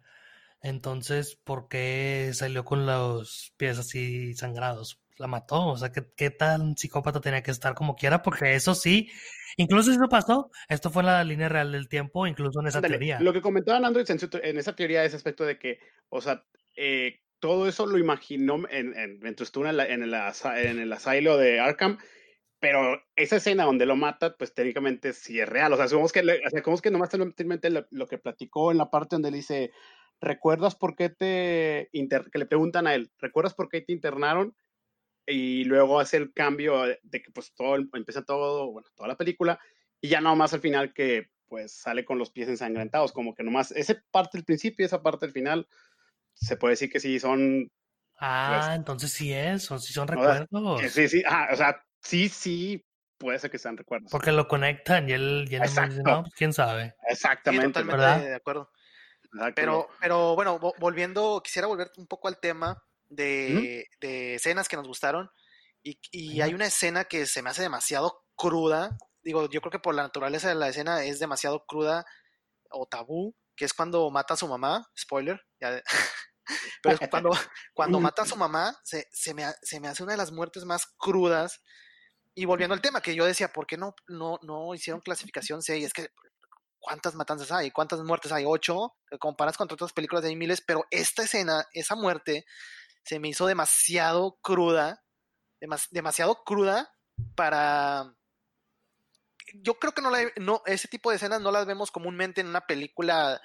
entonces, ¿por qué salió con los pies así sangrados? La mató, o sea, ¿qué, qué tan psicópata tenía que estar como quiera? Porque eso sí, incluso eso pasó, esto fue en la línea real del tiempo, incluso en esa teoría. Lo que comentaban Android en, esa teoría, ese aspecto de que, o sea, eh, todo eso lo imaginó en, en, mientras estuvo en, en, el, en el asilo de Arkham, pero esa escena donde lo mata, pues técnicamente sí es real. O sea, supongamos que, o sea, como es que nomás simplemente lo, lo, que platicó en la parte donde le dice, ¿recuerdas por qué te, inter que le preguntan a él, ¿recuerdas por qué te internaron? Y luego hace el cambio de que pues todo, empieza todo, bueno, toda la película, y ya nomás al final que pues sale con los pies ensangrentados, como que nomás, esa parte del principio y esa parte del final, se puede decir que sí son... Ah, pues entonces sí es, o sí son recuerdos. Sí, sí, ah, o sea, sí, sí, puede ser que sean recuerdos. Porque lo conectan y él, y él dice, no, pues, quién sabe. Exactamente. totalmente de acuerdo. Pero, pero bueno, volviendo, quisiera volver un poco al tema de, escenas que nos gustaron. Y, hay una escena que se me hace demasiado cruda. Digo, yo creo que por la naturaleza de la escena es demasiado cruda o tabú, que es cuando mata a su mamá. Spoiler. pero cuando, cuando mata a su mamá, se, me, se me hace una de las muertes más crudas y volviendo al tema que yo decía, ¿por qué no, no, no hicieron clasificación C? Y es que ¿cuántas matanzas hay? ¿Cuántas muertes hay? Ocho. Comparas con otras películas de miles, pero esta escena, esa muerte, se me hizo demasiado cruda, demasiado cruda para... Yo creo que no, la, no ese tipo de escenas no las vemos comúnmente en una película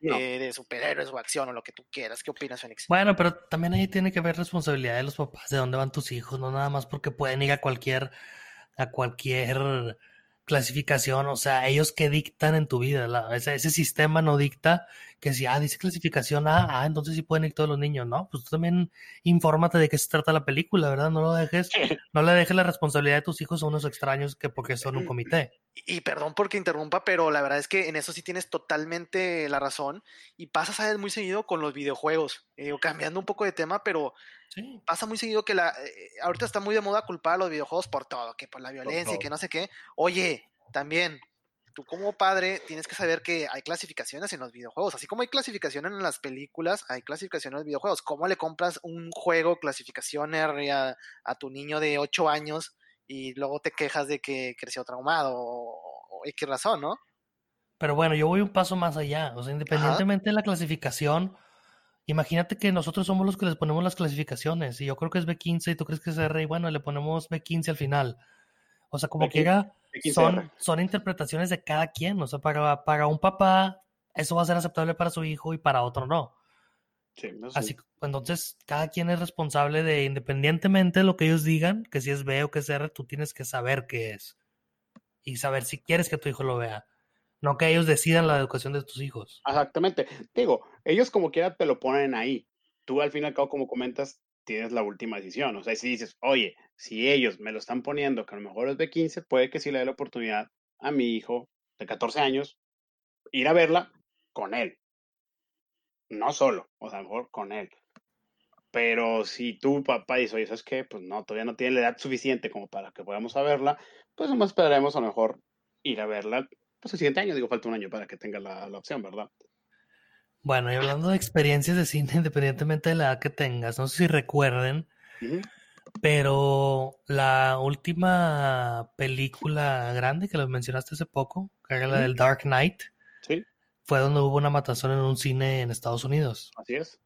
eh, de superhéroes o acción o lo que tú quieras. ¿Qué opinas, Fénix? Bueno, pero también ahí tiene que ver responsabilidad de los papás, de dónde van tus hijos, no nada más porque pueden ir a cualquier, a cualquier clasificación, o sea, ellos que dictan en tu vida, ese, sistema no dicta que si, ah, dice clasificación A, ah, entonces sí pueden ir todos los niños, ¿no? Pues tú también infórmate de qué se trata la película, ¿verdad? No lo dejes, no le dejes la responsabilidad de tus hijos a unos extraños que porque son un comité. Y, perdón porque interrumpa, pero la verdad es que en eso sí tienes totalmente la razón y pasa, sabes, muy seguido con los videojuegos, eh, cambiando un poco de tema, pero Pasa muy seguido que la eh, ahorita está muy de moda culpar a los videojuegos por todo, que por la violencia y que no sé qué. Oye, también tú como padre tienes que saber que hay clasificaciones en los videojuegos, así como hay clasificaciones en las películas, hay clasificaciones en los videojuegos. ¿Cómo le compras un juego clasificación R a, tu niño de 8 años y luego te quejas de que creció traumado o, qué razón, ¿no? Pero bueno, yo voy un paso más allá, o sea, independientemente de la clasificación, Imagínate que nosotros somos los que les ponemos las clasificaciones y yo creo que es B15 y tú crees que es R y bueno, le ponemos B15 al final. O sea, como que son, son interpretaciones de cada quien. O sea, para, para un papá eso va a ser aceptable para su hijo y para otro no. Sí, Así, entonces, cada quien es responsable de, independientemente de lo que ellos digan, que si es B o que es R, tú tienes que saber qué es. Y saber si quieres que tu hijo lo vea. No que ellos decidan la educación de tus hijos. Exactamente. Digo, ellos como quiera te lo ponen ahí. Tú al fin y al cabo, como comentas, tienes la última decisión. O sea, si dices, oye, si ellos me lo están poniendo, que a lo mejor es de 15, puede que sí le dé la oportunidad a mi hijo de 14 años ir a verla con él. No solo, o sea, a lo mejor con él. Pero si tú, papá, dices, oye, ¿sabes qué? Pues no, todavía no tiene la edad suficiente como para que podamos verla, pues nomás esperaremos a lo mejor ir a verla pues el siguiente año, digo, falta un año para que tenga la, opción, ¿verdad? Bueno, y hablando de experiencias de cine, independientemente de la edad que tengas, no sé si recuerden, pero la última película grande que los mencionaste hace poco, que era la del Dark Knight, ¿Sí? fue donde hubo una matazón en un cine en Estados Unidos. Así es.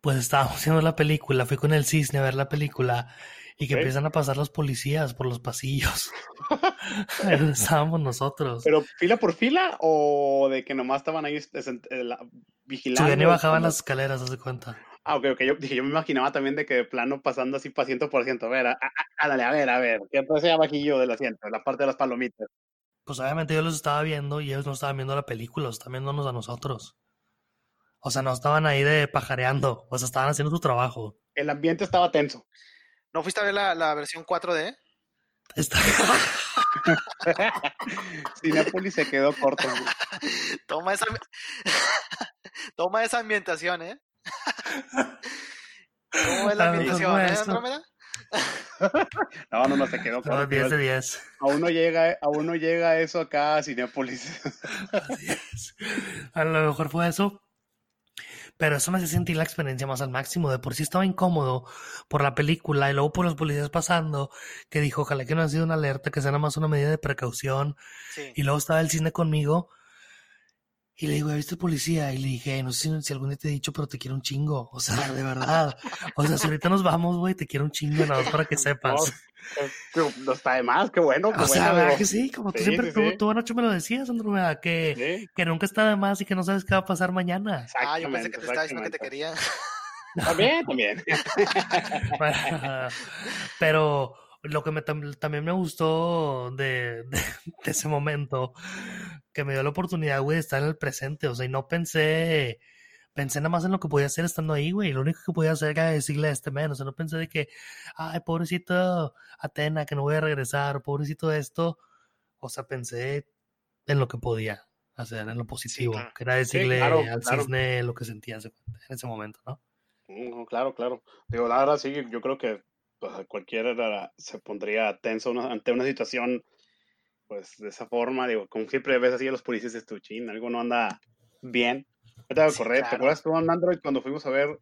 Pues estábamos haciendo la película, fui con el cisne a ver la película y que empiezan a pasar los policías por los pasillos. estábamos nosotros. ¿Pero fila por fila o de que nomás estaban ahí vigilando? Subían y bajaban las escaleras, haz de cuenta. Ah, ok, ok. Yo, dije, yo me imaginaba también de que de plano pasando así para ciento por ciento. A ver, a, a, a, ver, a ver. ¿Qué ese abajillo del asiento? La parte de las palomitas. Pues obviamente yo los estaba viendo y ellos no estaban viendo la película, los estaban viéndonos a nosotros. O sea, no estaban ahí de pajareando, o sea, estaban haciendo su trabajo. El ambiente estaba tenso. ¿No fuiste a ver la, la versión 4D? Está... Cinepolis se quedó corto. Toma esa, toma esa ambientación, ¿eh? ¿Cómo es la ambientación, eh, Andrómeda? No, no, no, se quedó corto. No, 10 de 10. Aún no llega, aún no llega eso acá a Cinepolis. A lo mejor fue eso, pero eso me hace sentir la experiencia más al máximo. De por sí estaba incómodo por la película y luego por los policías pasando, que dijo, ojalá que no haya sido una alerta, que sea nada más una medida de precaución. Y luego estaba el cine conmigo y le digo, ¿viste el policía? Y le dije, no sé si, algún día te he dicho, pero te quiero un chingo. O sea, de verdad. O sea, si ahorita nos vamos, güey, te quiero un chingo, nada más para que sepas. No, está de más, qué bueno. Qué o sea, ¿verdad que sí? Como tú siempre, tú, tú, anoche me lo decías, Andromeda, que, que nunca está de más y que no sabes qué va a pasar mañana. Ah, yo pensé que te estaba diciendo que te quería. También, también. pero lo que me, también me gustó de, de, ese momento, que me dio la oportunidad, güey, de estar en el presente, o sea, y no pensé, pensé nada más en lo que podía hacer estando ahí, güey, lo único que podía hacer era decirle a este men, o sea, no pensé de que, ay, pobrecito Atena, que no voy a regresar, pobrecito esto, o sea, pensé en lo que podía hacer, en lo positivo, que era decirle al cisne lo que sentía en ese momento, ¿no? Mm, claro, claro. Digo, la verdad sí, yo creo que pues, cualquiera se pondría tenso ante una situación, pues de esa forma, digo, como siempre ves así a los policías de chin, algo no anda bien. ¿Te, ¿te acuerdas tú en Android cuando fuimos a ver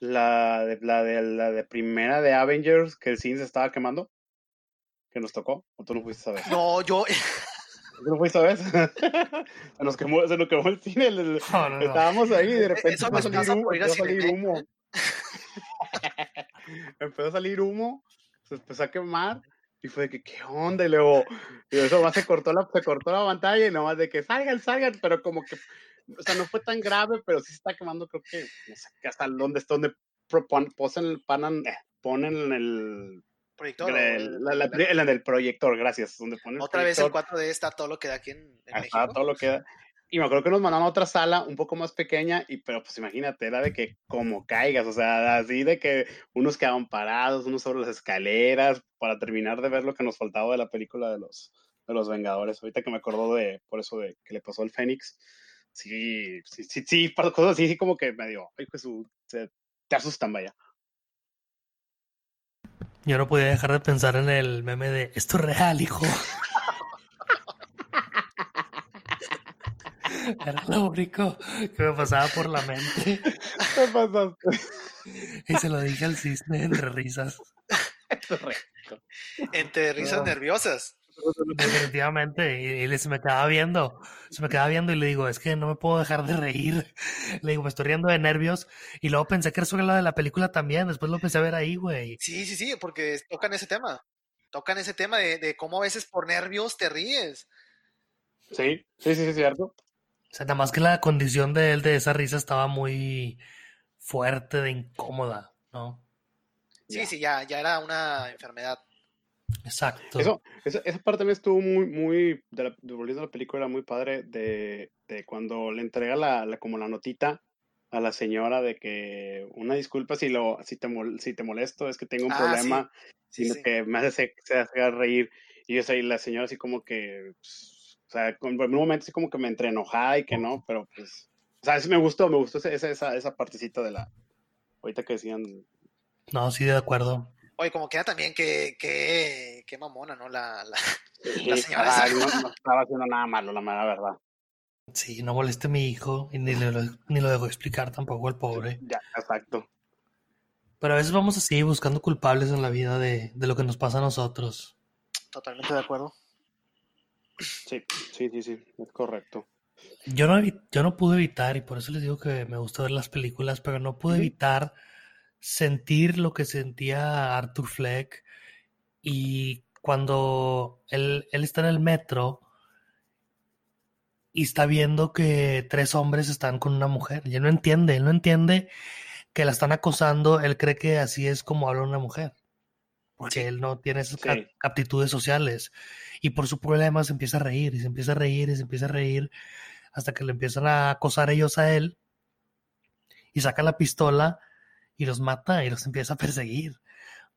la de, la de la de primera de Avengers que el cine se estaba quemando? ¿Que nos tocó? ¿O tú no fuiste a ver? No, yo. ¿Tú no fuiste a ver? se, nos quemó, se nos quemó el cine. Estábamos ahí y de repente empezó a salir humo. Empezó a humo. empezó a salir humo, se empezó a quemar y fue de que, ¿qué onda? Y luego, y eso más se cortó la, se cortó la pantalla y nomás de que salgan, salgan, pero como que, o sea, no fue tan grave, pero sí se está quemando, creo que, no sé, hasta donde, donde ponen, panan, eh, ponen el proyector. la, la, del proyector, gracias. Donde ponen Otra vez el 4D está todo lo que da aquí en, en Está todo lo que da. Y me acuerdo que nos mandaron a otra sala un poco más pequeña, y pero pues imagínate, era de que como caigas, o sea, así de que unos quedaban parados, unos sobre las escaleras, para terminar de ver lo que nos faltaba de la película de los, de los Vengadores. Ahorita que me acuerdo de, por eso de que le pasó al Fénix, sí, sí, sí, sí, cosas así, sí como que me dio, ay, pues, se, te asustan, vaya. Yo no podía dejar de pensar en el meme de esto es real, hijo. Era lo único que me pasaba por la mente. ¿Qué pasaste? Y se lo dije al cisne entre risas. entre risas nerviosas. Definitivamente, y, se me quedaba viendo, se me quedaba viendo y le digo, es que no me puedo dejar de reír. Le digo, me estoy riendo de nervios y luego pensé que era sobre la de la película también, después lo empecé a ver ahí, güey. Sí, sí, sí, porque tocan ese tema, tocan ese tema de, de cómo a veces por nervios te ríes. Sí, sí, sí, es cierto. O sea, nada más que la condición de él de esa risa estaba muy fuerte, de incómoda, ¿no? Sí, sí, ya, ya era una enfermedad. Exacto. Eso, esa, parte también estuvo muy, muy, de la, volviendo a la película, muy padre de, de cuando le entrega la, la, como la notita a la señora de que una disculpa si lo si te si te molesto es que tengo un ah, problema sino que me hace se, hace reír y yo soy la señora así como que pues, sea, en un momento sí como que me entré enojada y que no, pero pues, o sea, sí me gustó, me gustó esa, esa, esa partecita de la, ahorita que decían. No, sí, de acuerdo. Oye, como queda también que, que, que mamona, ¿no? La, la, la señora. no, estaba haciendo nada malo, la mala verdad. Sí, no moleste a mi hijo y ni, lo, ni lo dejo explicar tampoco el pobre. Ya, exacto. Pero a veces vamos así buscando culpables en la vida de, de lo que nos pasa a nosotros. Totalmente de acuerdo. Sí, sí, sí, sí, es correcto. Yo no, yo no pude evitar, y por eso les digo que me gusta ver las películas, pero no pude evitar sentir lo que sentía Arthur Fleck. Y cuando él, él está en el metro y está viendo que tres hombres están con una mujer, y él no entiende, él no entiende que la están acosando, él cree que así es como habla una mujer. Porque él no tiene esas aptitudes sociales. Y por su problema se empieza a reír, y se empieza a reír, y se empieza a reír, hasta que le empiezan a acosar ellos a él. Y saca la pistola y los mata y los empieza a perseguir.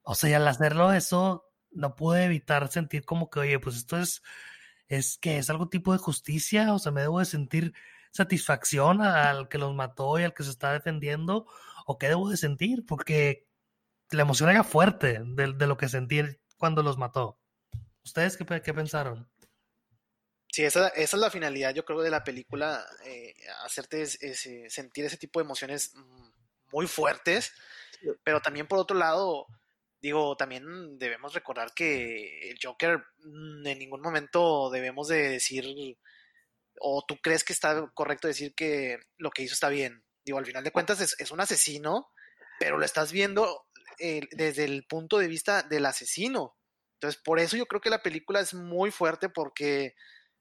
O sea, y al hacerlo eso, no pude evitar sentir como que, oye, pues esto es, es que es algo tipo de justicia, o sea, me debo de sentir satisfacción al que los mató y al que se está defendiendo, o qué debo de sentir, porque la emoción era fuerte de, lo que sentí cuando los mató. ¿Ustedes qué, qué pensaron? Sí, esa, esa, es la finalidad, yo creo, de la película, eh, hacerte sentir ese tipo de emociones mm, muy fuertes, pero también por otro lado, digo, también debemos recordar que el Joker mm, en ningún momento debemos de decir, o tú crees que está correcto decir que lo que hizo está bien. Digo, al final de cuentas es, un asesino, pero lo estás viendo eh, desde el punto de vista del asesino. Entonces, por eso yo creo que la película es muy fuerte porque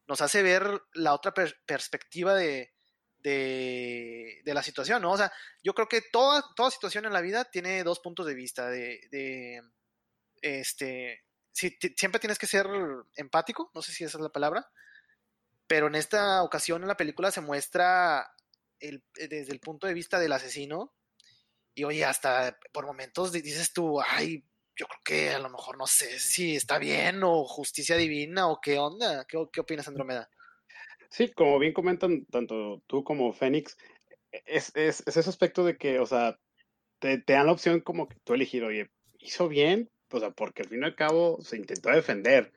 nos hace ver la otra perspectiva de, de, la situación, ¿no? O sea, yo creo que toda, toda situación en la vida tiene dos puntos de vista, de, este, siempre tienes que ser empático, no sé si esa es la palabra, pero en esta ocasión en la película se muestra el, desde el punto de vista del asesino, y oye, hasta por momentos dices tú, ay, yo creo que a lo mejor no sé si está bien o justicia divina o qué onda. ¿Qué, qué opinas, Andromeda? Sí, como bien comentan tanto tú como Fénix, es, es, ese aspecto de que, o sea, te, dan la opción como que tú elegir, oye, hizo bien, o sea, porque al fin y al cabo se intentó defender,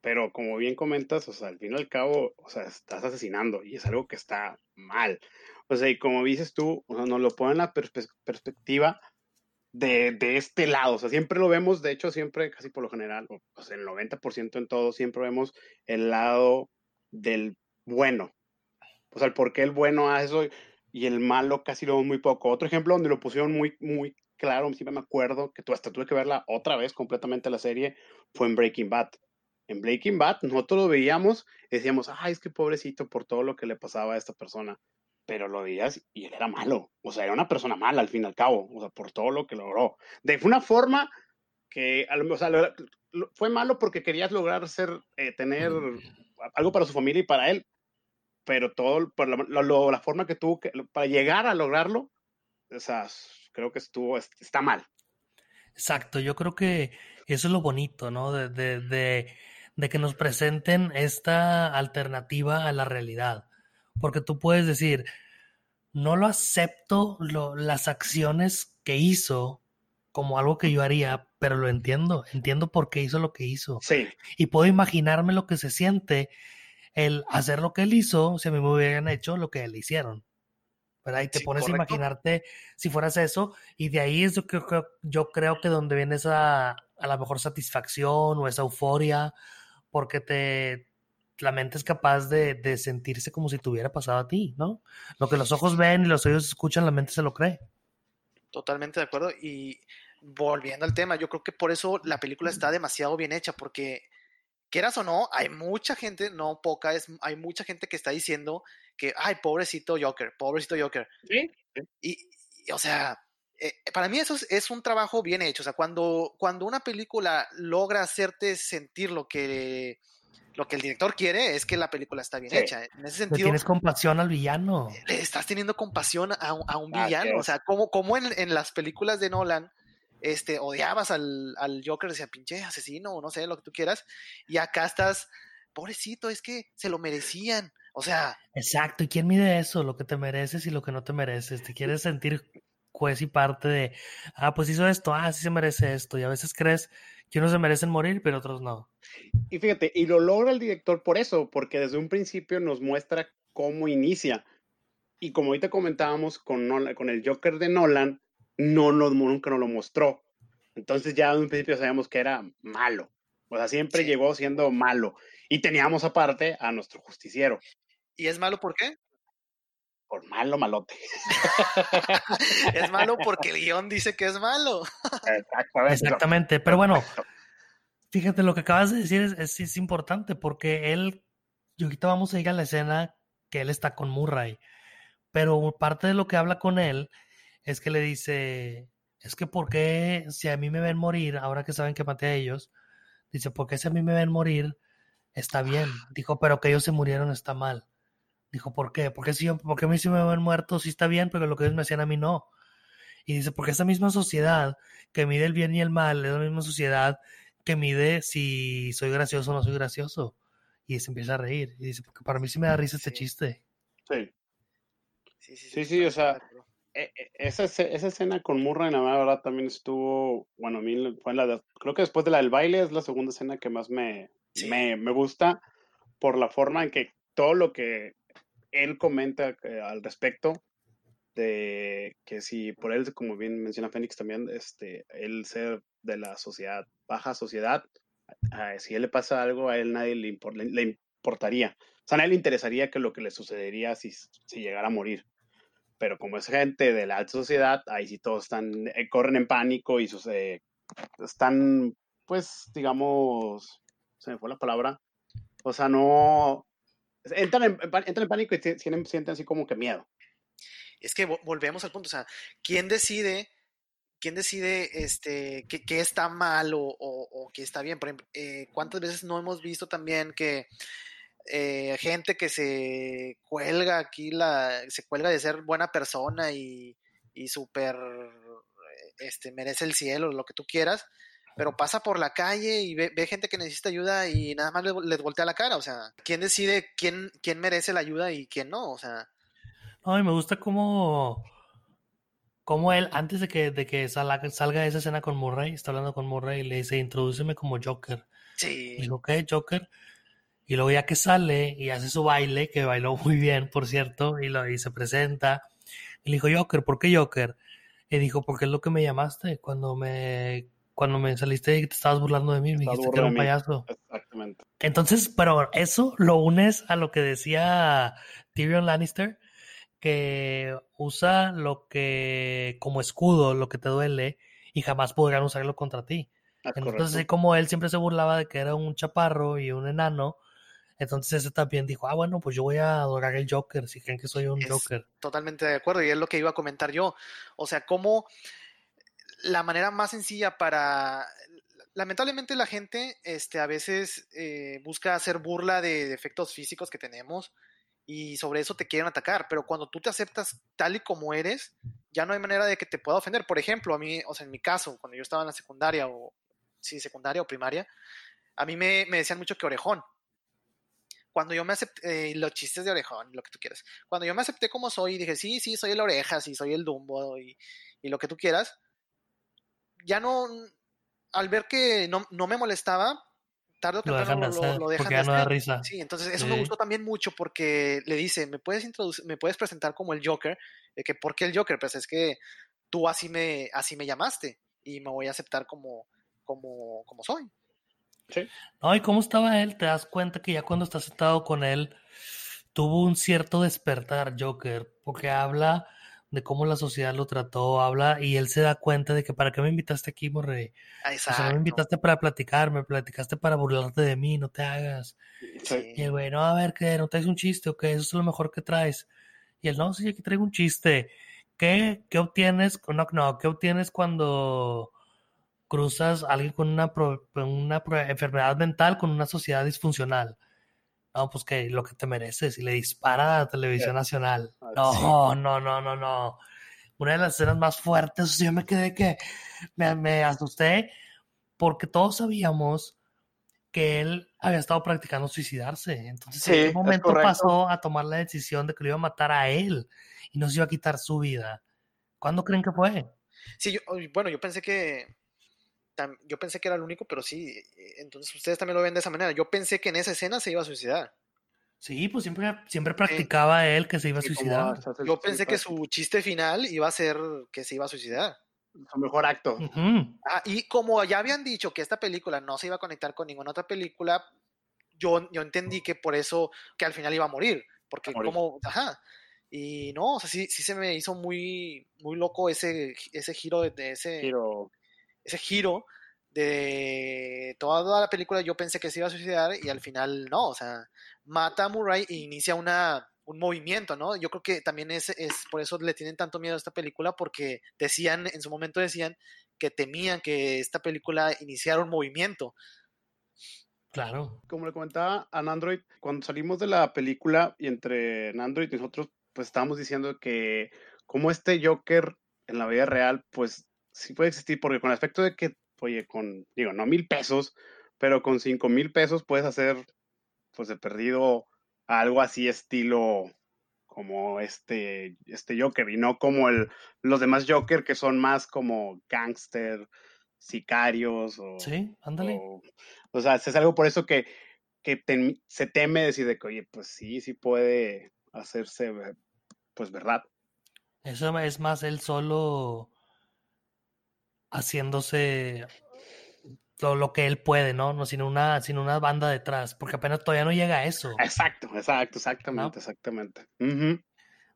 pero como bien comentas, o sea, al fin y al cabo, o sea, estás asesinando y es algo que está mal. O sea, y como dices tú, o sea, nos lo pone en la perspectiva de, de, este lado, o sea, siempre lo vemos, de hecho, siempre, casi por lo general, o sea, el 90% en todo, siempre vemos el lado del bueno. O sea, el por qué el bueno hace eso y el malo casi lo vemos muy poco. Otro ejemplo donde lo pusieron muy, muy claro, siempre me acuerdo, que hasta tuve que verla otra vez completamente la serie, fue en Breaking Bad. En Breaking Bad nosotros lo veíamos y decíamos, ay, es que pobrecito por todo lo que le pasaba a esta persona. Pero lo veías y él era malo. O sea, era una persona mala al fin y al cabo. O sea, por todo lo que logró. De una forma que, o sea, fue malo porque querías lograr ser, eh, tener algo para su familia y para él pero todo, por la, forma que tuvo que, para llegar a lograrlo, o sea, creo que estuvo, está mal. Exacto, yo creo que eso es lo bonito, ¿no? De, de, de, que nos presenten esta alternativa a la realidad. Porque tú puedes decir, no lo acepto las acciones que hizo como algo que yo haría, pero lo entiendo, entiendo por qué hizo lo que hizo. Sí. Y puedo imaginarme lo que se siente el hacer lo que él hizo si a mí me hubieran hecho lo que le hicieron. ¿verdad? Y te pones a imaginarte si fueras eso, y de ahí es yo creo, yo creo que donde viene esa a la mejor satisfacción o esa euforia, porque te la mente es capaz de, de sentirse como si te hubiera pasado a ti, ¿no? Lo que los ojos ven y los oídos escuchan, la mente se lo cree. Totalmente de acuerdo. Y volviendo al tema, yo creo que por eso la película está demasiado bien hecha, porque quieras o no, hay mucha gente, no poca, es, hay mucha gente que está diciendo que, ay, pobrecito Joker, pobrecito Joker. Sí. Y, o sea, eh, para mí eso es, un trabajo bien hecho. O sea, cuando, cuando una película logra hacerte sentir lo que, lo que el director quiere, es que la película está bien hecha. En ese sentido. tienes compasión al villano. Le estás teniendo compasión a, un villano. O sea, como, como en, en las películas de Nolan este, odiabas al, al Joker, decía, pinche asesino, o no sé, lo que tú quieras, y acá estás, pobrecito, es que se lo merecían, o sea. Exacto, ¿y quién mide eso? Lo que te mereces y lo que no te mereces, te quieres sentir juez y parte de, ah, pues hizo esto, ah, sí se merece esto, y a veces crees que unos se merecen morir, pero otros no. Y fíjate, y lo logra el director por eso, porque desde un principio nos muestra cómo inicia. Y como ahorita comentábamos con, con el Joker de Nolan, no, nunca nos lo mostró. Entonces ya en un principio sabíamos que era malo. O sea, siempre llegó siendo malo. Y teníamos aparte a nuestro justiciero. ¿Y es malo por qué? Por malo, malote. es malo porque el guion dice que es malo. Exactamente. Exactamente. Pero bueno, fíjate, lo que acabas de decir es, es, importante porque él, y ahorita vamos a ir a la escena que él está con Murray. Pero parte de lo que habla con él es que le dice, es que ¿por qué si a mí me ven morir, ahora que saben que maté a ellos, dice, ¿por qué si a mí me ven morir, está bien? Dijo, pero que ellos se murieron está mal. Dijo, ¿por qué? Porque si yo, porque a mí si me ven muerto sí está bien, pero lo que ellos me hacían a mí no. Y dice, porque esa misma sociedad que mide el bien y el mal es la misma sociedad que mide si soy gracioso o no soy gracioso. Y se empieza a reír. Y dice, porque para mí sí me da risa este chiste. Sí. Sí, sí, sí, o sea, e, e, esa, esa escena con Murray, la verdad, también estuvo, bueno, a mí fue la creo que después de la del baile es la segunda escena que más me, me, me, gusta por la forma en que todo lo que él comenta eh, al respecto de que si por él, como bien menciona Fénix también, este, él ser de la sociedad, baja sociedad, si a él le pasa algo, a él nadie le, importaría. O sea, a nadie le interesaría que lo que le sucedería si, si llegara a morir. Pero como es gente de la alta sociedad, ahí sí todos están, eh, corren en pánico y sucede, están, pues, digamos, se me fue la palabra, o sea, no, entran en, entran en pánico y sienten, sienten así como que miedo es que volvemos al punto, o sea, ¿quién decide, quién decide este, qué, está mal o, o, qué está bien? Por ejemplo, eh, ¿cuántas veces no hemos visto también que eh, gente que se cuelga aquí, la, se cuelga de ser buena persona y, y este, merece el cielo, lo que tú quieras, pero pasa por la calle y ve, gente que necesita ayuda y nada más les, voltea la cara, o sea, ¿quién decide quién, quién merece la ayuda y quién no? O sea, Ay, me gusta cómo, cómo él, antes de que, de que salga, salga esa escena con Murray, está hablando con Murray y le dice, introdúceme como Joker. Sí. Y dijo, ¿qué, Joker? Y luego ya que sale y hace su baile, que bailó muy bien, por cierto, y, lo, y se presenta, y le dijo, Joker, ¿por qué Joker? Y dijo, porque es lo que me llamaste cuando me, cuando me saliste y te estabas burlando de mí, me dijiste que era un payaso. Exactamente. Entonces, pero eso lo unes a lo que decía Tyrion Lannister, que usa lo que como escudo, lo que te duele, y jamás podrán usarlo contra ti. Ah, entonces, así como él siempre se burlaba de que era un chaparro y un enano, entonces ese también dijo, ah, bueno, pues yo voy a adorar el Joker, si creen que soy un Joker. Totalmente de acuerdo, y es lo que iba a comentar yo. O sea, como la manera más sencilla para... Lamentablemente la gente este, a veces eh, busca hacer burla de defectos físicos que tenemos, y sobre eso te quieren atacar, pero cuando tú te aceptas tal y como eres, ya no hay manera de que te pueda ofender. Por ejemplo, a mí, o sea, en mi caso, cuando yo estaba en la secundaria o, sí, secundaria o primaria, a mí me, decían mucho que orejón. Cuando yo me acepté, eh, los chistes de orejón, lo que tú quieras, cuando yo me acepté como soy dije, sí, sí, soy el oreja, sí, soy el dumbo y, y lo que tú quieras, ya no, al ver que no, no me molestaba, tarde o temprano lo, dejan, porque no da risa. Sí, entonces eso me gustó también mucho porque le dice, me puedes introducir, me puedes presentar como el Joker, que ¿por qué el Joker? Pues es que tú así me, así me llamaste y me voy a aceptar como, como, como soy. Sí. No, y cómo estaba él, te das cuenta que ya cuando estás sentado con él, tuvo un cierto despertar Joker, porque habla de cómo la sociedad lo trató, habla y él se da cuenta de que para qué me invitaste aquí, Morrey. Exacto. O sea, me invitaste para platicar, me platicaste para burlarte de mí, no te hagas. Y el güey, no, a ver, ¿qué? ¿No traes un chiste o qué? Eso es lo mejor que traes. Y él, no, sí, aquí traigo un chiste. ¿Qué, qué obtienes? No, no, ¿qué obtienes cuando cruzas a alguien con una, una enfermedad mental con una sociedad disfuncional? No, pues que lo que te mereces y le dispara a la televisión nacional. Ah, no, no, no, no, no. Una de las escenas más fuertes, yo me quedé que me, me asusté porque todos sabíamos que él había estado practicando suicidarse. Entonces, ¿en qué momento pasó a tomar la decisión de que lo iba a matar a él y no se iba a quitar su vida? ¿Cuándo creen que fue? Sí, bueno, yo pensé que yo pensé que era el único, pero sí, eh, entonces ustedes también lo ven de esa manera. Yo pensé que en esa escena se iba a suicidar. Sí, pues siempre, siempre practicaba él que se iba a suicidar. Yo pensé que su chiste final iba a ser que se iba a suicidar. Su mejor acto. Ah, y como ya habían dicho que esta película no se iba a conectar con ninguna otra película, yo, yo entendí que por eso, que al final iba a morir. Porque como, ajá. Y no, o sea, sí, sí se me hizo muy, muy loco ese, ese giro de, ese... Giro ese giro de toda la película yo pensé que se iba a suicidar y al final no, o sea, mata a Murray e inicia una, un movimiento, ¿no? Yo creo que también es, es por eso le tienen tanto miedo a esta película, porque decían, en su momento decían que temían que esta película iniciara un movimiento. Claro. Como le comentaba a Android, cuando salimos de la película y entre Android y nosotros, pues estábamos diciendo que como este Joker en la vida real, pues sí puede existir, porque con el aspecto de que, oye, con, digo, no mil pesos, pero con cinco mil pesos puedes hacer, pues de perdido, algo así estilo como este, este Joker y no como el, los demás Joker que son más como gangster, sicarios o... Sí, ándale. O, sea, es algo por eso que, que se teme decir de que, oye, pues sí, sí puede hacerse, pues verdad. Eso es más él solo haciéndose todo lo que él puede, ¿no? no sin, una, sin una banda detrás, porque apenas todavía no llega a eso. Exacto, exacto, exactamente, exactamente.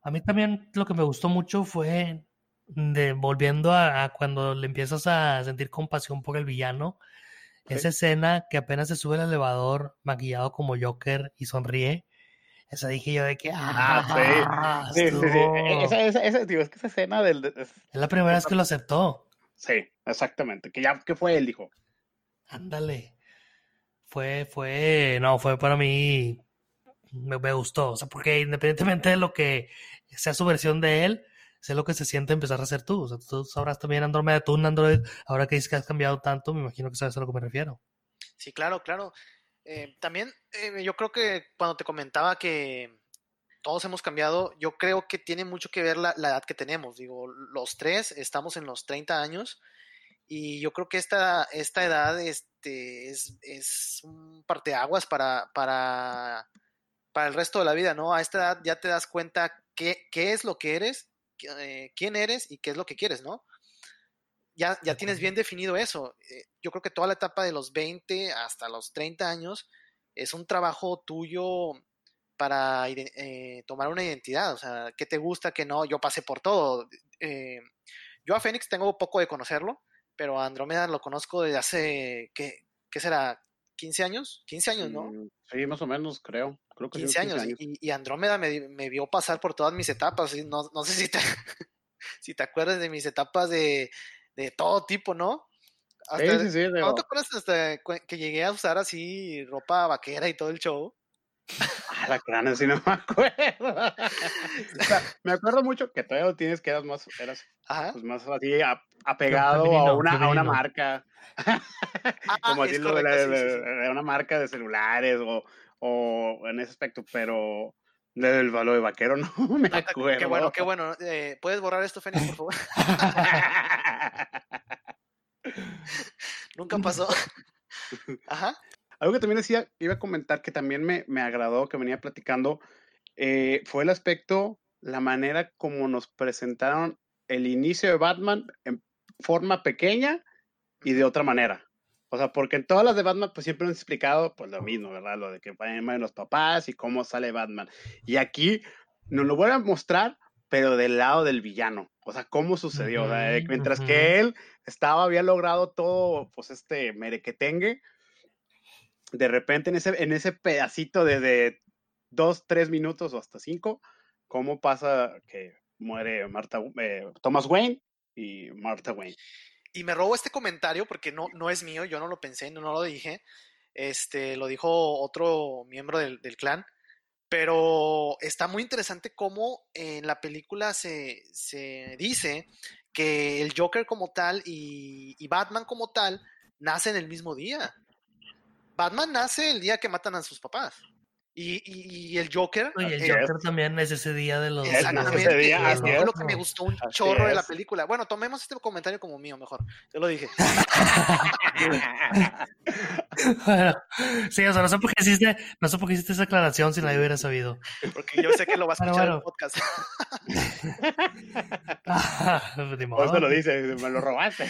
A mí también lo que me gustó mucho fue de volviendo a, cuando le empiezas a sentir compasión por el villano, esa escena que apenas se sube el elevador maquillado como Joker y sonríe. Esa dije yo de que. Ah, sí. sí, sí, e, Esa, esa, esa, digo, es que esa escena del. es la primera vez que lo aceptó. Sí, exactamente. Que ya que fue él, dijo. Ándale. Fue, fue, no, fue para mí, me, gustó, o sea, porque independientemente de lo que sea su versión de él, sé lo que se siente empezar a hacer tú. O sea, tú sabrás también Andromeda, tú un Android, ahora que dices que has cambiado tanto, me imagino que sabes a lo que me refiero. Sí, claro, claro. Eh, también eh, yo creo que cuando te comentaba que todos hemos cambiado, yo creo que tiene mucho que ver la, la edad que tenemos. Digo, los tres estamos en los 30 años y yo creo que esta, esta edad este, es, es un parteaguas para, para, para el resto de la vida, ¿no? A esta edad ya te das cuenta qué, qué es lo que eres, eh, quién eres y qué es lo que quieres, ¿no? Ya, ya tienes bien definido eso. Eh, yo creo que toda la etapa de los 20 hasta los 30 años es un trabajo tuyo para eh, tomar una identidad, o sea, qué te gusta, qué no. Yo pasé por todo. yo a Fénix tengo poco de conocerlo, pero Andrómeda lo conozco desde hace, ¿qué, qué será? ¿15 años? 15 años, ¿no? Mm, sí, más o menos, creo. creo que 15, años. Y, Andrómeda me, me, vio pasar por todas mis etapas. No, no sé si te, si te acuerdas de mis etapas de, de todo tipo, ¿no? sí, sí, sí. ¿No te acuerdas hasta que llegué a usar así ropa vaquera y todo el show? Ah, la crana, si no me acuerdo. me acuerdo mucho que todavía lo tienes que eras más, eras pues más así apegado a, una, a una marca. Ah, Como decirlo de, una marca de celulares o, o en ese aspecto, pero del valor de vaquero no me acuerdo. Qué bueno, qué bueno. Eh, ¿Puedes borrar esto, Fénix, por favor? Nunca pasó. Ajá. Algo que también decía, iba a comentar que también me, me agradó, que venía platicando, eh, fue el aspecto, la manera como nos presentaron el inicio de Batman en forma pequeña y de otra manera. O sea, porque en todas las de Batman, pues siempre han explicado, pues lo mismo, ¿verdad? Lo de que vayan los papás y cómo sale Batman. Y aquí nos lo vuelven a mostrar, pero del lado del villano. O sea, cómo sucedió. mientras que él estaba, había logrado todo, pues este merequetengue, de repente en ese, en ese pedacito de, dos, tres minutos o hasta cinco, cómo pasa que muere Marta, eh, Thomas Wayne y Martha Wayne. Y me robo este comentario porque no, no es mío, yo no lo pensé, no, lo dije. Este, lo dijo otro miembro del, clan. Pero está muy interesante cómo en la película se, dice que el Joker como tal y, y Batman como tal nacen el mismo día. Batman nace el día que matan a sus papás. Y, y, el Joker. Y el Joker también es ese día de los. Exactamente. Ese día, es lo que me gustó un chorro de la película. Bueno, tomemos este comentario como mío mejor. Yo lo dije. bueno, sí, o sea, no sé por qué hiciste, no sé por qué hiciste esa aclaración si nadie hubiera sabido. Porque yo sé que lo vas a escuchar en el podcast. Por eso lo dice, me lo robaste.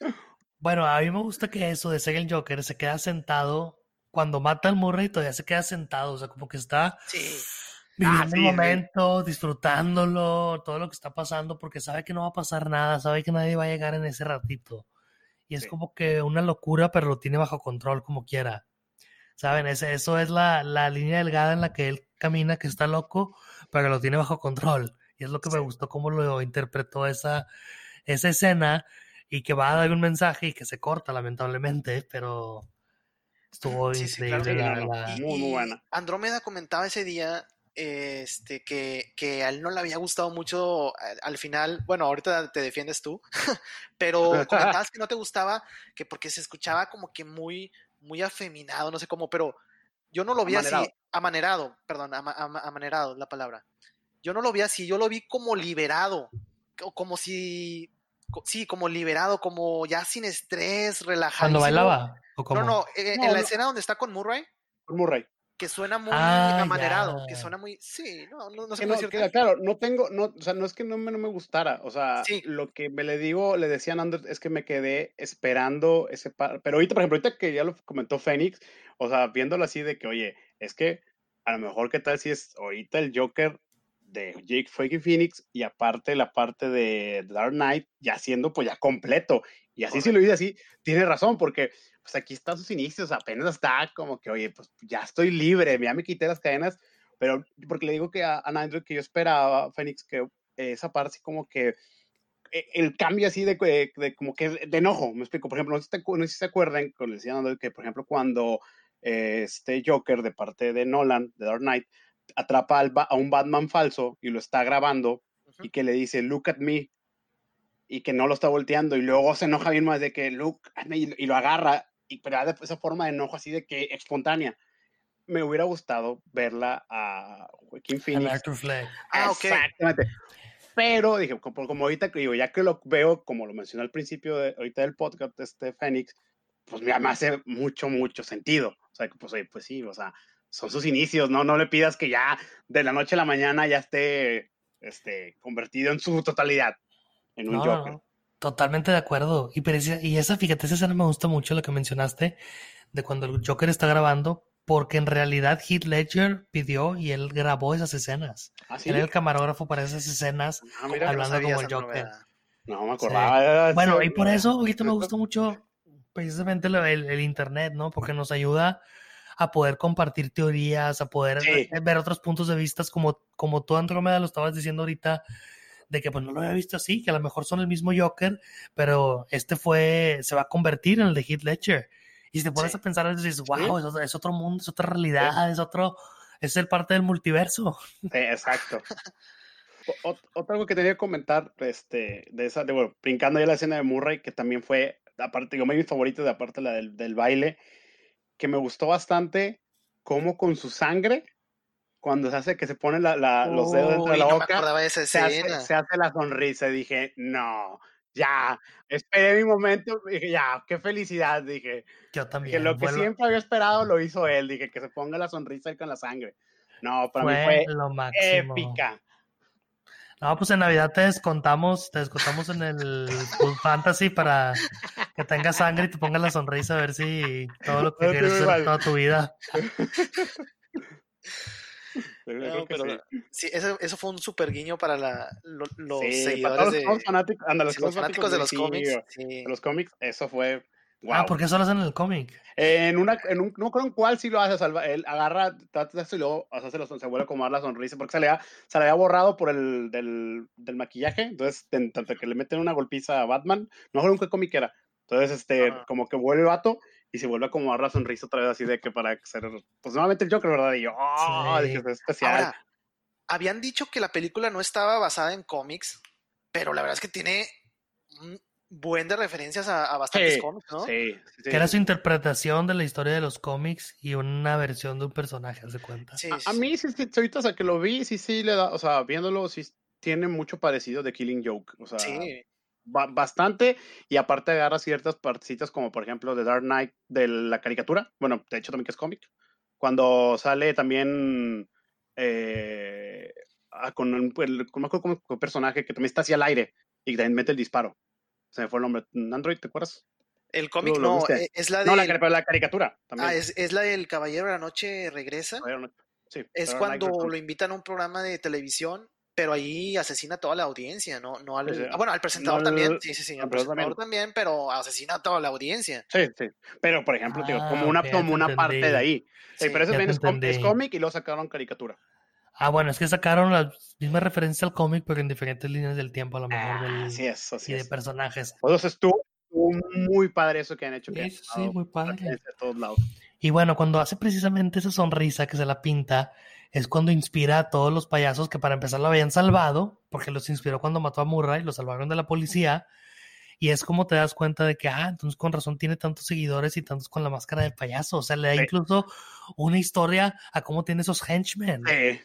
Bueno, a mí me gusta que eso de ser el Joker se queda sentado cuando mata al Murray todavía se queda sentado, o sea, como que está viviendo ah, el momento, disfrutándolo, todo lo que está pasando, porque sabe que no va a pasar nada, sabe que nadie va a llegar en ese ratito. Y es como que una locura, pero lo tiene bajo control como quiera. ¿Saben? Ese, eso es la, la línea delgada en la que él camina, que está loco, pero lo tiene bajo control. Y es lo que me gustó cómo lo interpretó esa, esa escena y que va a dar un mensaje y que se corta lamentablemente, pero estuvo increíble. muy, muy buena. Andrómeda comentaba ese día este, que, que, a él no le había gustado mucho al final, bueno, ahorita te defiendes tú, pero comentabas que no te gustaba, que porque se escuchaba como que muy, muy afeminado, no sé cómo, pero yo no lo vi así, amanerado, perdón, amanerado la palabra. Yo no lo vi así, yo lo vi como liberado, como si, sí, como liberado, como ya sin estrés, relajado. ¿Cuando bailaba? No, no, eh, en la escena donde está con Murray. Con Murray que suena muy ah, amanerado, que suena muy, sí, no, no, no sé no, Claro, no tengo, no, o sea, no es que no me, no me gustara, o sea, lo que me le digo, le decía a Anders es que me quedé esperando ese par, pero ahorita, por ejemplo, ahorita que ya lo comentó Fénix, o sea, viéndolo así de que, oye, es que a lo mejor qué tal si es ahorita el Joker de Jake Fucking Phoenix y aparte la parte de Dark Knight ya siendo pues ya completo. Y así si lo dice así, tiene razón, porque pues aquí están sus inicios, apenas está como que, oye, pues ya estoy libre, ya me quité las cadenas, pero porque le digo que a, a Andrew que yo esperaba, Fénix, que esa parte así como que e, el cambio así de, de, como que de enojo, me explico, por ejemplo, no sé, si se acuerdan, le decían Andrew que, por ejemplo, cuando eh, este Joker de parte de Nolan, de Dark Knight, atrapa al, a un Batman falso y lo está grabando y que le dice, look at me, y que no lo está volteando y luego se enoja bien más de que look at me y lo agarra y pero esa forma de enojo así de que espontánea. Me hubiera gustado verla a Joaquín Phoenix. Ah, ok. Exactamente. Pero dije, como, como ahorita digo, ya que lo veo, como lo mencioné al principio de, ahorita del podcast, este Fénix, pues me hace mucho, mucho sentido. O sea, pues, pues sí, o sea, son sus inicios, ¿no? No le pidas que ya de la noche a la mañana ya esté este, convertido en su totalidad en un Joker. Totalmente de acuerdo. Y, y esa, fíjate, esa escena me gusta mucho lo que mencionaste de cuando el Joker está grabando, porque en realidad Heath Ledger pidió y él grabó esas escenas. ¿Ah, Era el camarógrafo para esas escenas, ah, hablando como el Joker. No me acordaba. Bueno, y por eso ahorita me gusta mucho precisamente el, internet, ¿no? Porque nos ayuda a poder compartir teorías, a poder ver otros puntos de vista, como, como tú, Andrómeda, lo estabas diciendo ahorita, de que pues no lo había visto así, que a lo mejor son el mismo Joker, pero este fue, se va a convertir en el de Heath Ledger. Y si te pones a pensar, dices, wow, es, otro, mundo, es otra realidad, es otro, es el parte del multiverso. exacto. otra algo que tenía que comentar, este, de esa, de, bueno, brincando ya la escena de Murray, que también fue, aparte, me mi favorito, de aparte la del, del baile, que me gustó bastante, cómo con su sangre cuando se hace que se pone la, los dedos dentro de la boca, se, hace, la sonrisa. Y dije, no, ya, esperé mi momento. Dije, ya, qué felicidad. Dije, yo también. Que lo que siempre había esperado lo hizo él. Dije, que se ponga la sonrisa y con la sangre. No, para mí fue lo máximo. épica. No, pues en Navidad te descontamos, te descontamos en el Food Fantasy para que tengas sangre y te pongas la sonrisa a ver si todo lo que quieres hacer toda tu vida. sí. eso, fue un super guiño para la, los seguidores de los fanáticos, los, fanáticos de los cómics. los cómics, eso fue Ah, ¿por qué solo hacen el cómic? En una, en un, no creo en cuál sí lo hace, salva, él agarra, trata esto y luego se, lo, se vuelve a acomodar la sonrisa, porque se le, ha, se le había borrado por el del, del maquillaje, entonces, tanto que le meten una golpiza a Batman, no creo en qué cómic era, entonces, este, como que vuelve vato, y se vuelve a acomodar la sonrisa otra vez así de que para ser, pues nuevamente el Joker, ¿verdad? Y yo, oh, dije, es especial. habían dicho que la película no estaba basada en cómics, pero la verdad es que tiene buen de referencias a, bastantes cómics, ¿no? Sí, sí, Que era su interpretación de la historia de los cómics y una versión de un personaje, ¿se cuenta? Sí, a, mí, sí, sí, ahorita, o sea, que lo vi, sí, sí, le da, o sea, viéndolo, sí tiene mucho parecido de Killing Joke, o sea, sí bastante y aparte agarra ciertas partecitas como por ejemplo de Dark Knight de la caricatura, bueno, de hecho también que es cómic, cuando sale también eh, ah, con, un, con, personaje que también está hacia el aire y también mete el disparo. Se me fue el nombre. Android, ¿te acuerdas? El cómic no, eh, es la de... No, la, caricatura. También. Ah, es, la del Caballero de la Noche regresa. es cuando lo invitan a un programa de televisión pero ahí asesina a toda la audiencia, ¿no? no al, ah, bueno, al presentador también, sí, sí, sí, al presentador también. pero asesina a toda la audiencia. Sí, sí, pero por ejemplo, digo, como ah, una, como una parte de ahí. Sí, pero eso también es, cómic y lo sacaron caricatura. Ah, bueno, es que sacaron la misma referencia al cómic, pero en diferentes líneas del tiempo, a lo mejor. Ah, sí, eso, sí. Y de personajes. Entonces estuvo, muy padre eso que han hecho. Sí, sí, muy padre. De todos lados. Y bueno, cuando hace precisamente esa sonrisa que se la pinta, es cuando inspira a todos los payasos que para empezar lo habían salvado, porque los inspiró cuando mató a Murray, lo salvaron de la policía. Y es como te das cuenta de que, ah, entonces con razón tiene tantos seguidores y tantos con la máscara de payaso. O sea, le da incluso una historia a cómo tiene esos henchmen. Sí.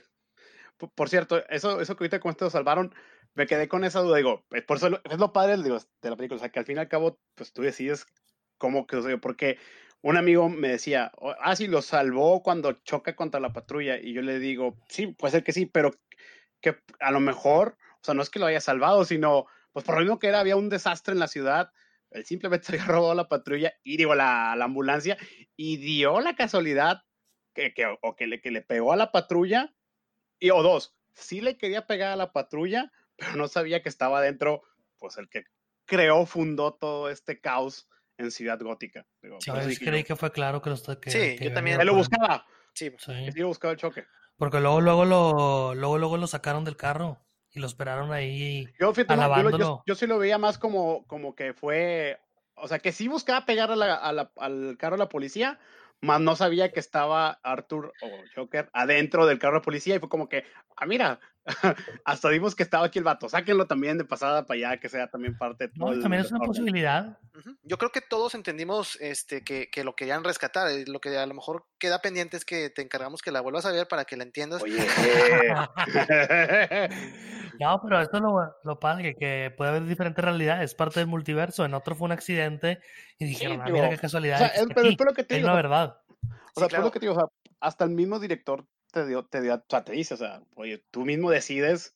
Por cierto, eso, eso que ahorita con esto salvaron, me quedé con esa duda. Digo, por eso es lo padre de la película. O sea, que al fin y al cabo, pues tú decides cómo que, o porque un amigo me decía, ah, sí, lo salvó cuando choca contra la patrulla. Y yo le digo, sí, puede ser que sí, pero que a lo mejor, o sea, no es que lo haya salvado, sino, pues por lo mismo que era, había un desastre en la ciudad. Él simplemente se robó la patrulla y digo, la, la ambulancia y dio la casualidad que, que, o que le, que le pegó a la patrulla. Y o dos, sí le quería pegar a la patrulla, pero no sabía que estaba dentro, pues el que creó, fundó todo este caos en Ciudad Gótica. sí, creí que fue claro que, lo, que Sí, yo también. Él lo buscaba. Sí, sí. lo buscaba el choque. Porque luego, luego, lo, luego, luego lo sacaron del carro y lo esperaron ahí. Yo, yo, sí lo veía más como, como que fue. O sea, que sí buscaba pegar al carro a la policía, más no sabía que estaba Arthur o Joker adentro del carro de policía y fue como que, ah, mira, hasta dimos que estaba aquí el vato, sáquenlo también de pasada para allá, que sea también parte de todo. No, también es una posibilidad. Yo creo que todos entendimos este, que, que, lo querían rescatar, eh, lo que a lo mejor queda pendiente es que te encargamos que la vuelvas a ver para que la entiendas. Oye. no, pero esto es lo, lo padre, que puede haber diferentes realidades, es parte del multiverso, en otro fue un accidente y dijeron, ah, mira qué casualidad. O sea, es, pero espero que te es la verdad. O sea, lo que te digo, o sea, hasta el mismo director te dio, te dio, o sea, te dice, o sea, oye, tú mismo decides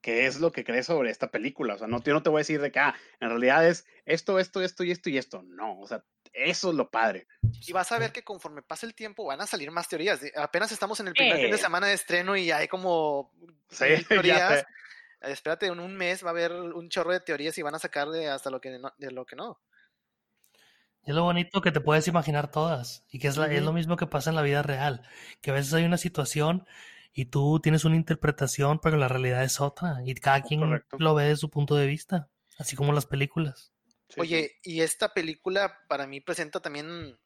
qué es lo que crees sobre esta película. O sea, no, yo no te voy a decir de que, ah, en realidad es esto, esto, esto y esto y esto. No, o sea, eso es lo padre. Y vas a ver que conforme pase el tiempo van a salir más teorías. Apenas estamos en el primer fin de semana de estreno y hay como teorías. Espérate, en un mes va a haber un chorro de teorías y van a sacar de hasta lo que no, de lo que no. Es lo bonito que te puedes imaginar todas y que es, es lo mismo que pasa en la vida real, que a veces hay una situación y tú tienes una interpretación, pero la realidad es otra y cada quien lo ve desde su punto de vista, así como las películas. Oye, y esta película para mí presenta también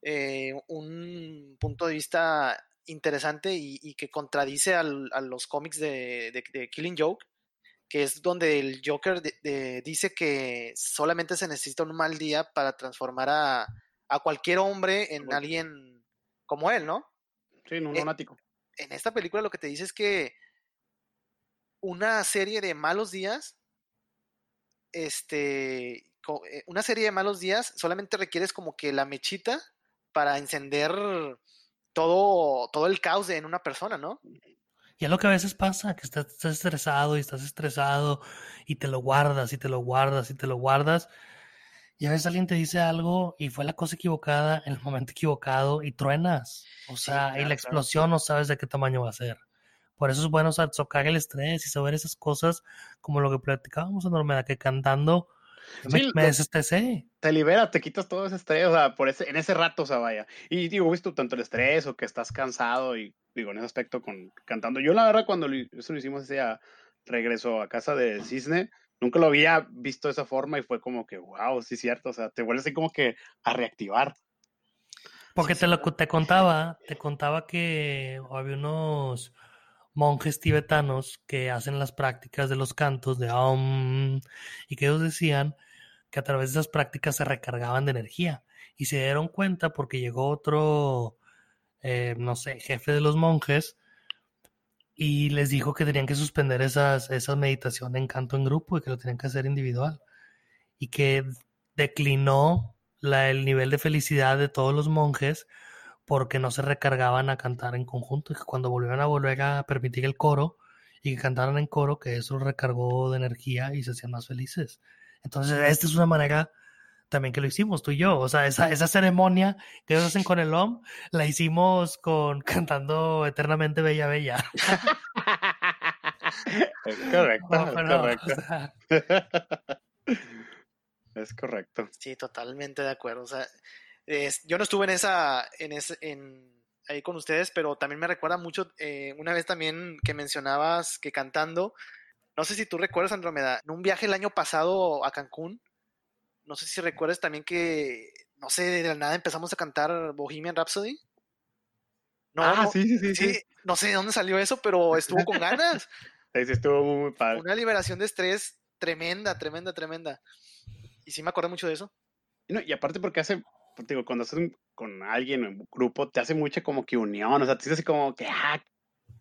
eh, un punto de vista interesante y, que contradice a los cómics de, de Killing Joke, que es donde el Joker dice que solamente se necesita un mal día para transformar a, cualquier hombre en alguien como él, ¿no? Sí, en un eh, lunático. En, esta película lo que te dice es que una serie de malos días, este, eh, una serie de malos días solamente requieres como que la mechita para encender todo, todo el caos en una persona, ¿no? Y es lo que a veces pasa, que estás, estresado y estás estresado y te lo guardas y te lo guardas y te lo guardas. Y a veces alguien te dice algo y fue la cosa equivocada en el momento equivocado y truenas. O sea, y la explosión no sabes de qué tamaño va a ser. Por eso es bueno socar el estrés y saber esas cosas como lo que platicábamos en Normeda, que cantando me, me desestresé. Te libera, te quitas todo ese estrés, o sea, por ese, en ese rato, o sea, vaya. Y digo, visto tanto el estrés o que estás cansado y digo, en ese aspecto con cantando. Yo la verdad cuando lo, eso lo hicimos ese regreso a casa de Cisne, nunca lo había visto de esa forma y fue como que, wow, sí es cierto, o sea, te vuelves así como que a reactivar. Porque te lo te contaba, te contaba que había unos monjes tibetanos que hacen las prácticas de los cantos de Om y que ellos decían que a través de esas prácticas se recargaban de energía. Y se dieron cuenta porque llegó otro, eh, no sé, jefe de los monjes y les dijo que tenían que suspender esas, esas meditaciones en canto en grupo y que lo tenían que hacer individual. Y que declinó la, el nivel de felicidad de todos los monjes porque no se recargaban a cantar en conjunto y que cuando volvieron a volver a permitir el coro y que cantaran en coro, que eso recargó de energía y se hacían más felices. Entonces, esta es una manera también que lo hicimos tú y yo. O sea, esa, esa ceremonia que ellos hacen con el OM, la hicimos con cantando eternamente Bella Bella. Es correcto, es correcto. es correcto. Sí, totalmente de acuerdo. O sea, yo no estuve en esa, en ese, en, ahí con ustedes, pero también me recuerda mucho, eh, una vez también que mencionabas que cantando, no sé si tú recuerdas, Andromeda, en un viaje el año pasado a Cancún, no sé si recuerdas también que, no sé, de la nada empezamos a cantar Bohemian Rhapsody. No, ah, sí, sí, sí, No sé de dónde salió eso, pero estuvo con ganas. sí, sí, estuvo muy padre. Una liberación de estrés tremenda, tremenda, tremenda. Y sí me acuerdo mucho de eso. y aparte porque hace, digo, cuando haces con alguien en un grupo, te hace mucha como que unión, o sea, te sientes así como que, ah,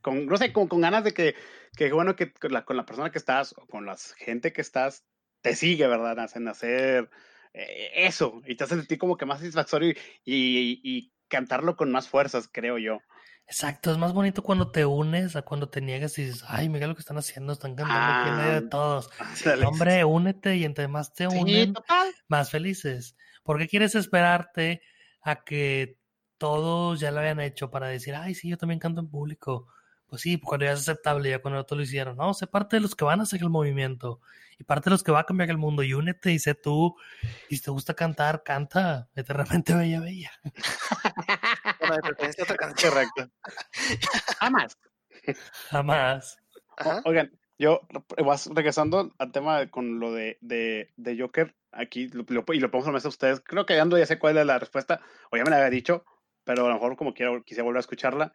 con, no sé, como con ganas de que, que bueno, que con la, con la persona que estás o con la gente que estás, te sigue, ¿verdad? Hacen hacer eh, eso y te hace sentir como que más satisfactorio y, y, cantarlo con más fuerzas, creo yo. Exacto, es más bonito cuando te unes a cuando te niegas y dices, ay, mira lo que están haciendo, están cantando aquí en medio de ah, todos. Hombre, únete y entre más te unen, más felices. ¿Por qué quieres esperarte a que todos ya lo hayan hecho para decir, ay, sí, yo también canto en público? Pues sí, cuando ya es aceptable, ya cuando otros lo hicieron. No, sé parte de los que van a hacer el movimiento y parte de los que va a cambiar el mundo. Y únete y sé tú. Y si te gusta cantar, canta. Eternamente bella, bella. Bueno, de preferencia otra canción. Correcto. Jamás. Jamás. Oigan, yo vas regresando al tema con lo de, de, de Joker, aquí lo, y lo pongo a a ustedes. Creo que ando ya sé cuál es la respuesta, o ya me la había dicho, pero a lo mejor como quiero, quisiera volver a escucharla.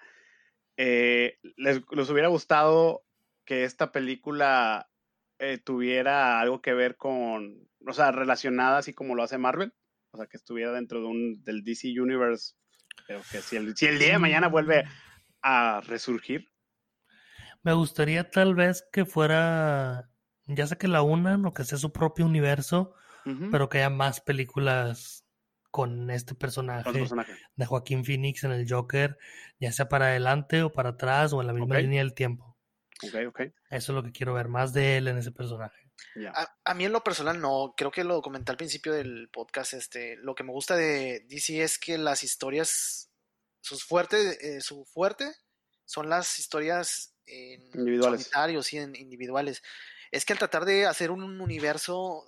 Eh, les, les, hubiera gustado que esta película eh, tuviera algo que ver con, o sea, relacionada así como lo hace Marvel, o sea, que estuviera dentro de un, del DC Universe, pero que si el, si el día de mañana vuelve a resurgir. Me gustaría tal vez que fuera, ya sea que la unan o que sea su propio universo, pero que haya más películas con este personaje, de Joaquín Phoenix en el Joker, ya sea para adelante o para atrás o en la misma línea del tiempo. Okay, okay. Eso es lo que quiero ver, más de él en ese personaje. A, mí en lo personal no, creo que lo comenté al principio del podcast, este, lo que me gusta de DC es que las historias, sus fuertes, eh, su fuerte son las historias en individuales. y en individuales. Es que al tratar de hacer un universo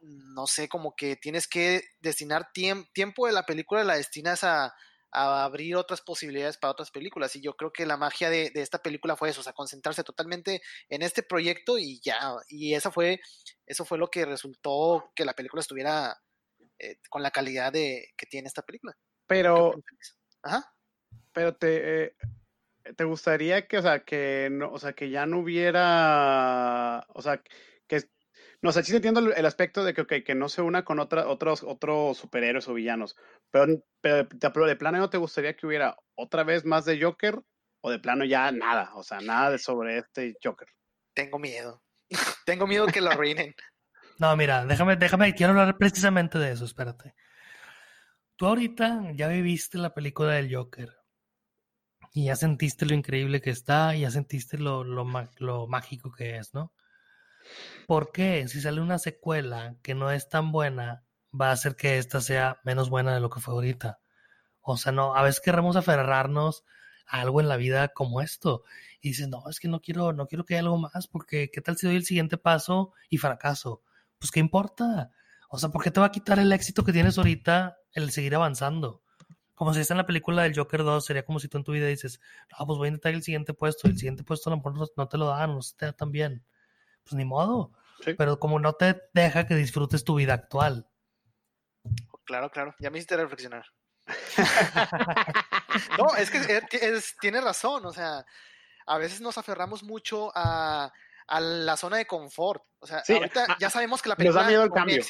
no sé, como que tienes que destinar tiempo de la película, la destinas a, abrir otras posibilidades para otras películas. Y yo creo que la magia de, esta película fue eso, o sea, concentrarse totalmente en este proyecto y ya. Y esa fue, eso fue lo que resultó que la película estuviera eh, con la calidad de, que tiene esta película. Pero, Ajá. pero te, eh, te gustaría que, o sea, que no, o sea, que ya no hubiera, o sea, no, o sea, sí entiendo el aspecto de que, que no se una con otra, otros, otros superhéroes o villanos, pero, pero de, plano no te gustaría que hubiera otra vez más de Joker o de plano ya nada, o sea, nada de sobre este Joker. Tengo miedo. Tengo miedo que lo arruinen. no, mira, déjame, déjame, quiero hablar precisamente de eso, espérate. Tú ahorita ya viviste la película del Joker y ya sentiste lo increíble que está, y ya sentiste lo, lo, lo mágico que es, ¿no? ¿Por qué? Si sale una secuela que no es tan buena, va a hacer que esta sea menos buena de lo que fue ahorita. O sea, no, a veces queremos aferrarnos a algo en la vida como esto. Y dices, no, es que no quiero, no quiero que haya algo más, porque ¿qué tal si doy el siguiente paso y fracaso? Pues, ¿qué importa? O sea, ¿por qué te va a quitar el éxito que tienes ahorita el seguir avanzando? Como si está en la película del Joker 2, sería como si tú en tu vida dices, no, pues voy a intentar el siguiente puesto, el siguiente puesto a lo mejor no te lo dan, no se te da tan bien pues ni modo. Pero como no te deja que disfrutes tu vida actual. Claro, claro, ya me hiciste reflexionar. no, es que eh, tiene razón, o sea, a veces nos aferramos mucho a, la zona de confort. O sea, ahorita ya sabemos que la película. Nos da miedo el cambio.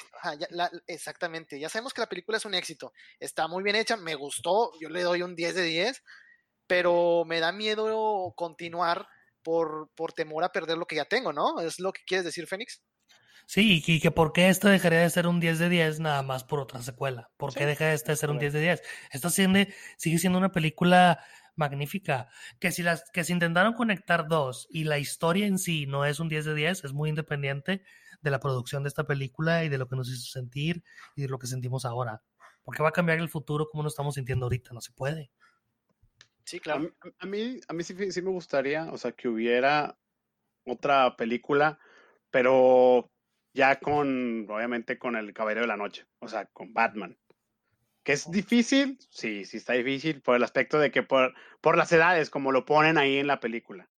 exactamente, ya sabemos que la película es un éxito. Está muy bien hecha, me gustó, yo le doy un 10 de 10, pero me da miedo continuar por, por temor a perder lo que ya tengo, ¿no? ¿Es lo que quieres decir, Fénix? Sí, y que por qué esto dejaría de ser un 10 de 10 nada más por otra secuela. ¿Por qué deja de ser un 10 de 10? Esta sigue, sigue siendo una película magnífica. Que si, las, que si intentaron conectar dos y la historia en sí no es un 10 de 10, es muy independiente de la producción de esta película y de lo que nos hizo sentir y de lo que sentimos ahora. Porque va a cambiar el futuro como nos estamos sintiendo ahorita, no se puede. Sí, claro. A, mí, a mí sí, sí, me gustaría, o sea, que hubiera otra película, pero ya con, obviamente, con el Caballero de la Noche, o sea, con Batman. ¿Que es difícil? Sí, sí está difícil por el aspecto de que por, por las edades, como lo ponen ahí en la película.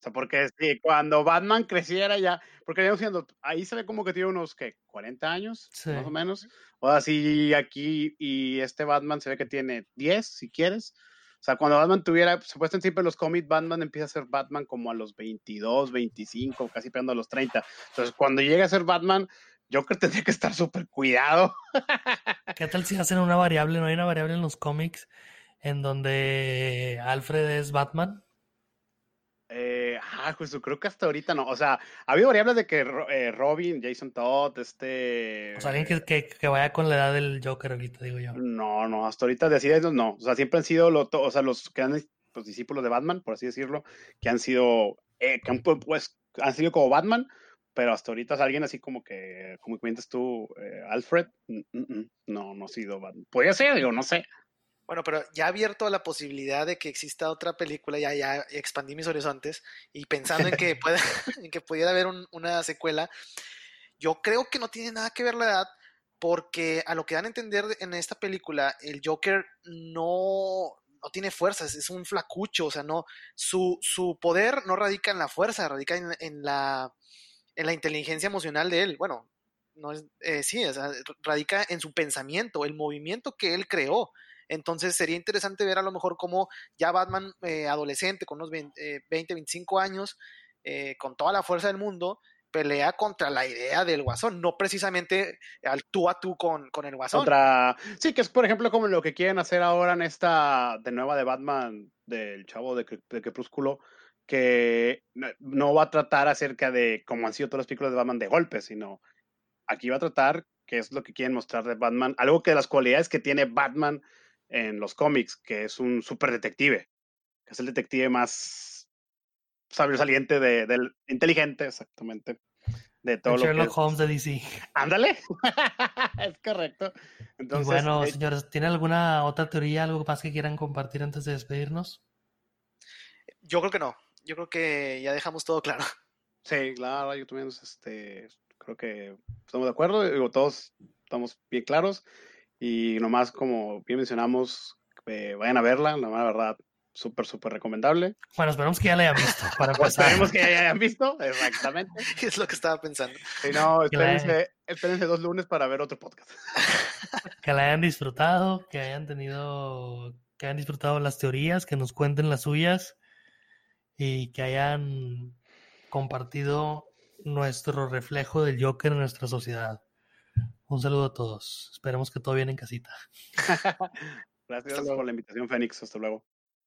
O sea, porque sí, cuando Batman creciera ya, porque digamos siendo, ahí se ve como que tiene unos, ¿qué? 40 años, más o menos. O así aquí, y este Batman se ve que tiene 10, si quieres. O sea, cuando Batman tuviera, supuestamente siempre los cómics, Batman empieza a ser Batman como a los 22, 25, casi pegando a los 30. Entonces, cuando llega a ser Batman, Joker tendría que estar súper cuidado. ¿Qué tal si hacen una variable? ¿No hay una variable en los cómics en donde Alfred es Batman? Ah, pues creo que hasta ahorita no. O sea, ha habido variables de que eh, Robin, Jason Todd, este. O sea, alguien que, que, vaya con la edad del Joker ahorita, digo yo. No, no, hasta ahorita de así no. O sea, siempre han sido lo, o sea, los que han los discípulos de Batman, por así decirlo, que han sido, eh, que han, pues, han sido como Batman, pero hasta ahorita es alguien así como que, como comentas tú, eh, Alfred, no, no ha sido, podría ser, digo, no sé. Bueno, pero ya abierto a la posibilidad de que exista otra película, ya, ya expandí mis horizontes y pensando en que, pueda, en que pudiera haber una secuela, yo creo que no tiene nada que ver la edad, porque a lo que dan a entender en esta película, el Joker no, no tiene fuerzas, es un flacucho, o sea, no, su, su poder no radica en la fuerza, radica en la en la inteligencia emocional de él. Bueno, no es, eh, sí, radica en su pensamiento, el movimiento que él creó. Entonces sería interesante ver a lo mejor cómo ya Batman eh, adolescente, con unos 20, 25 eh, años, con toda la fuerza del mundo, pelea contra la idea del guasón, no precisamente al tú a tú con, con el guasón. Otra... Sí, que es por ejemplo como lo que quieren hacer ahora en esta de nueva de Batman, del chavo de, de Crepúsculo, que no va a tratar acerca de cómo han sido todas las películas de Batman de golpe, sino aquí va a tratar qué es lo que quieren mostrar de Batman, algo que las cualidades que tiene Batman en los cómics, que es un super detective, que es el detective más saliente de, del inteligente, exactamente. De todo Sherlock Holmes de DC. Ándale, es correcto. Entonces, y bueno, eh señores, ¿tiene alguna otra teoría, algo más que quieran compartir antes de despedirnos? Yo creo que no yo creo que ya dejamos todo claro. Sí, claro, yo también este, creo que estamos de acuerdo, digo, todos estamos bien claros y nomás como bien mencionamos, eh, vayan a verla, la verdad, súper, súper recomendable. Bueno, esperamos que ya la hayan visto. Para esperemos que ya la hayan visto, exactamente. es lo que estaba pensando. Sí, no, espérense, espérense, dos lunes para ver otro podcast. que la hayan disfrutado, que hayan tenido, que hayan disfrutado las teorías, que nos cuenten las suyas y que hayan compartido nuestro reflejo del Joker en nuestra sociedad. Un saludo a todos. Esperemos que todo viene en casita. Gracias por la invitación, Fénix. Hasta luego.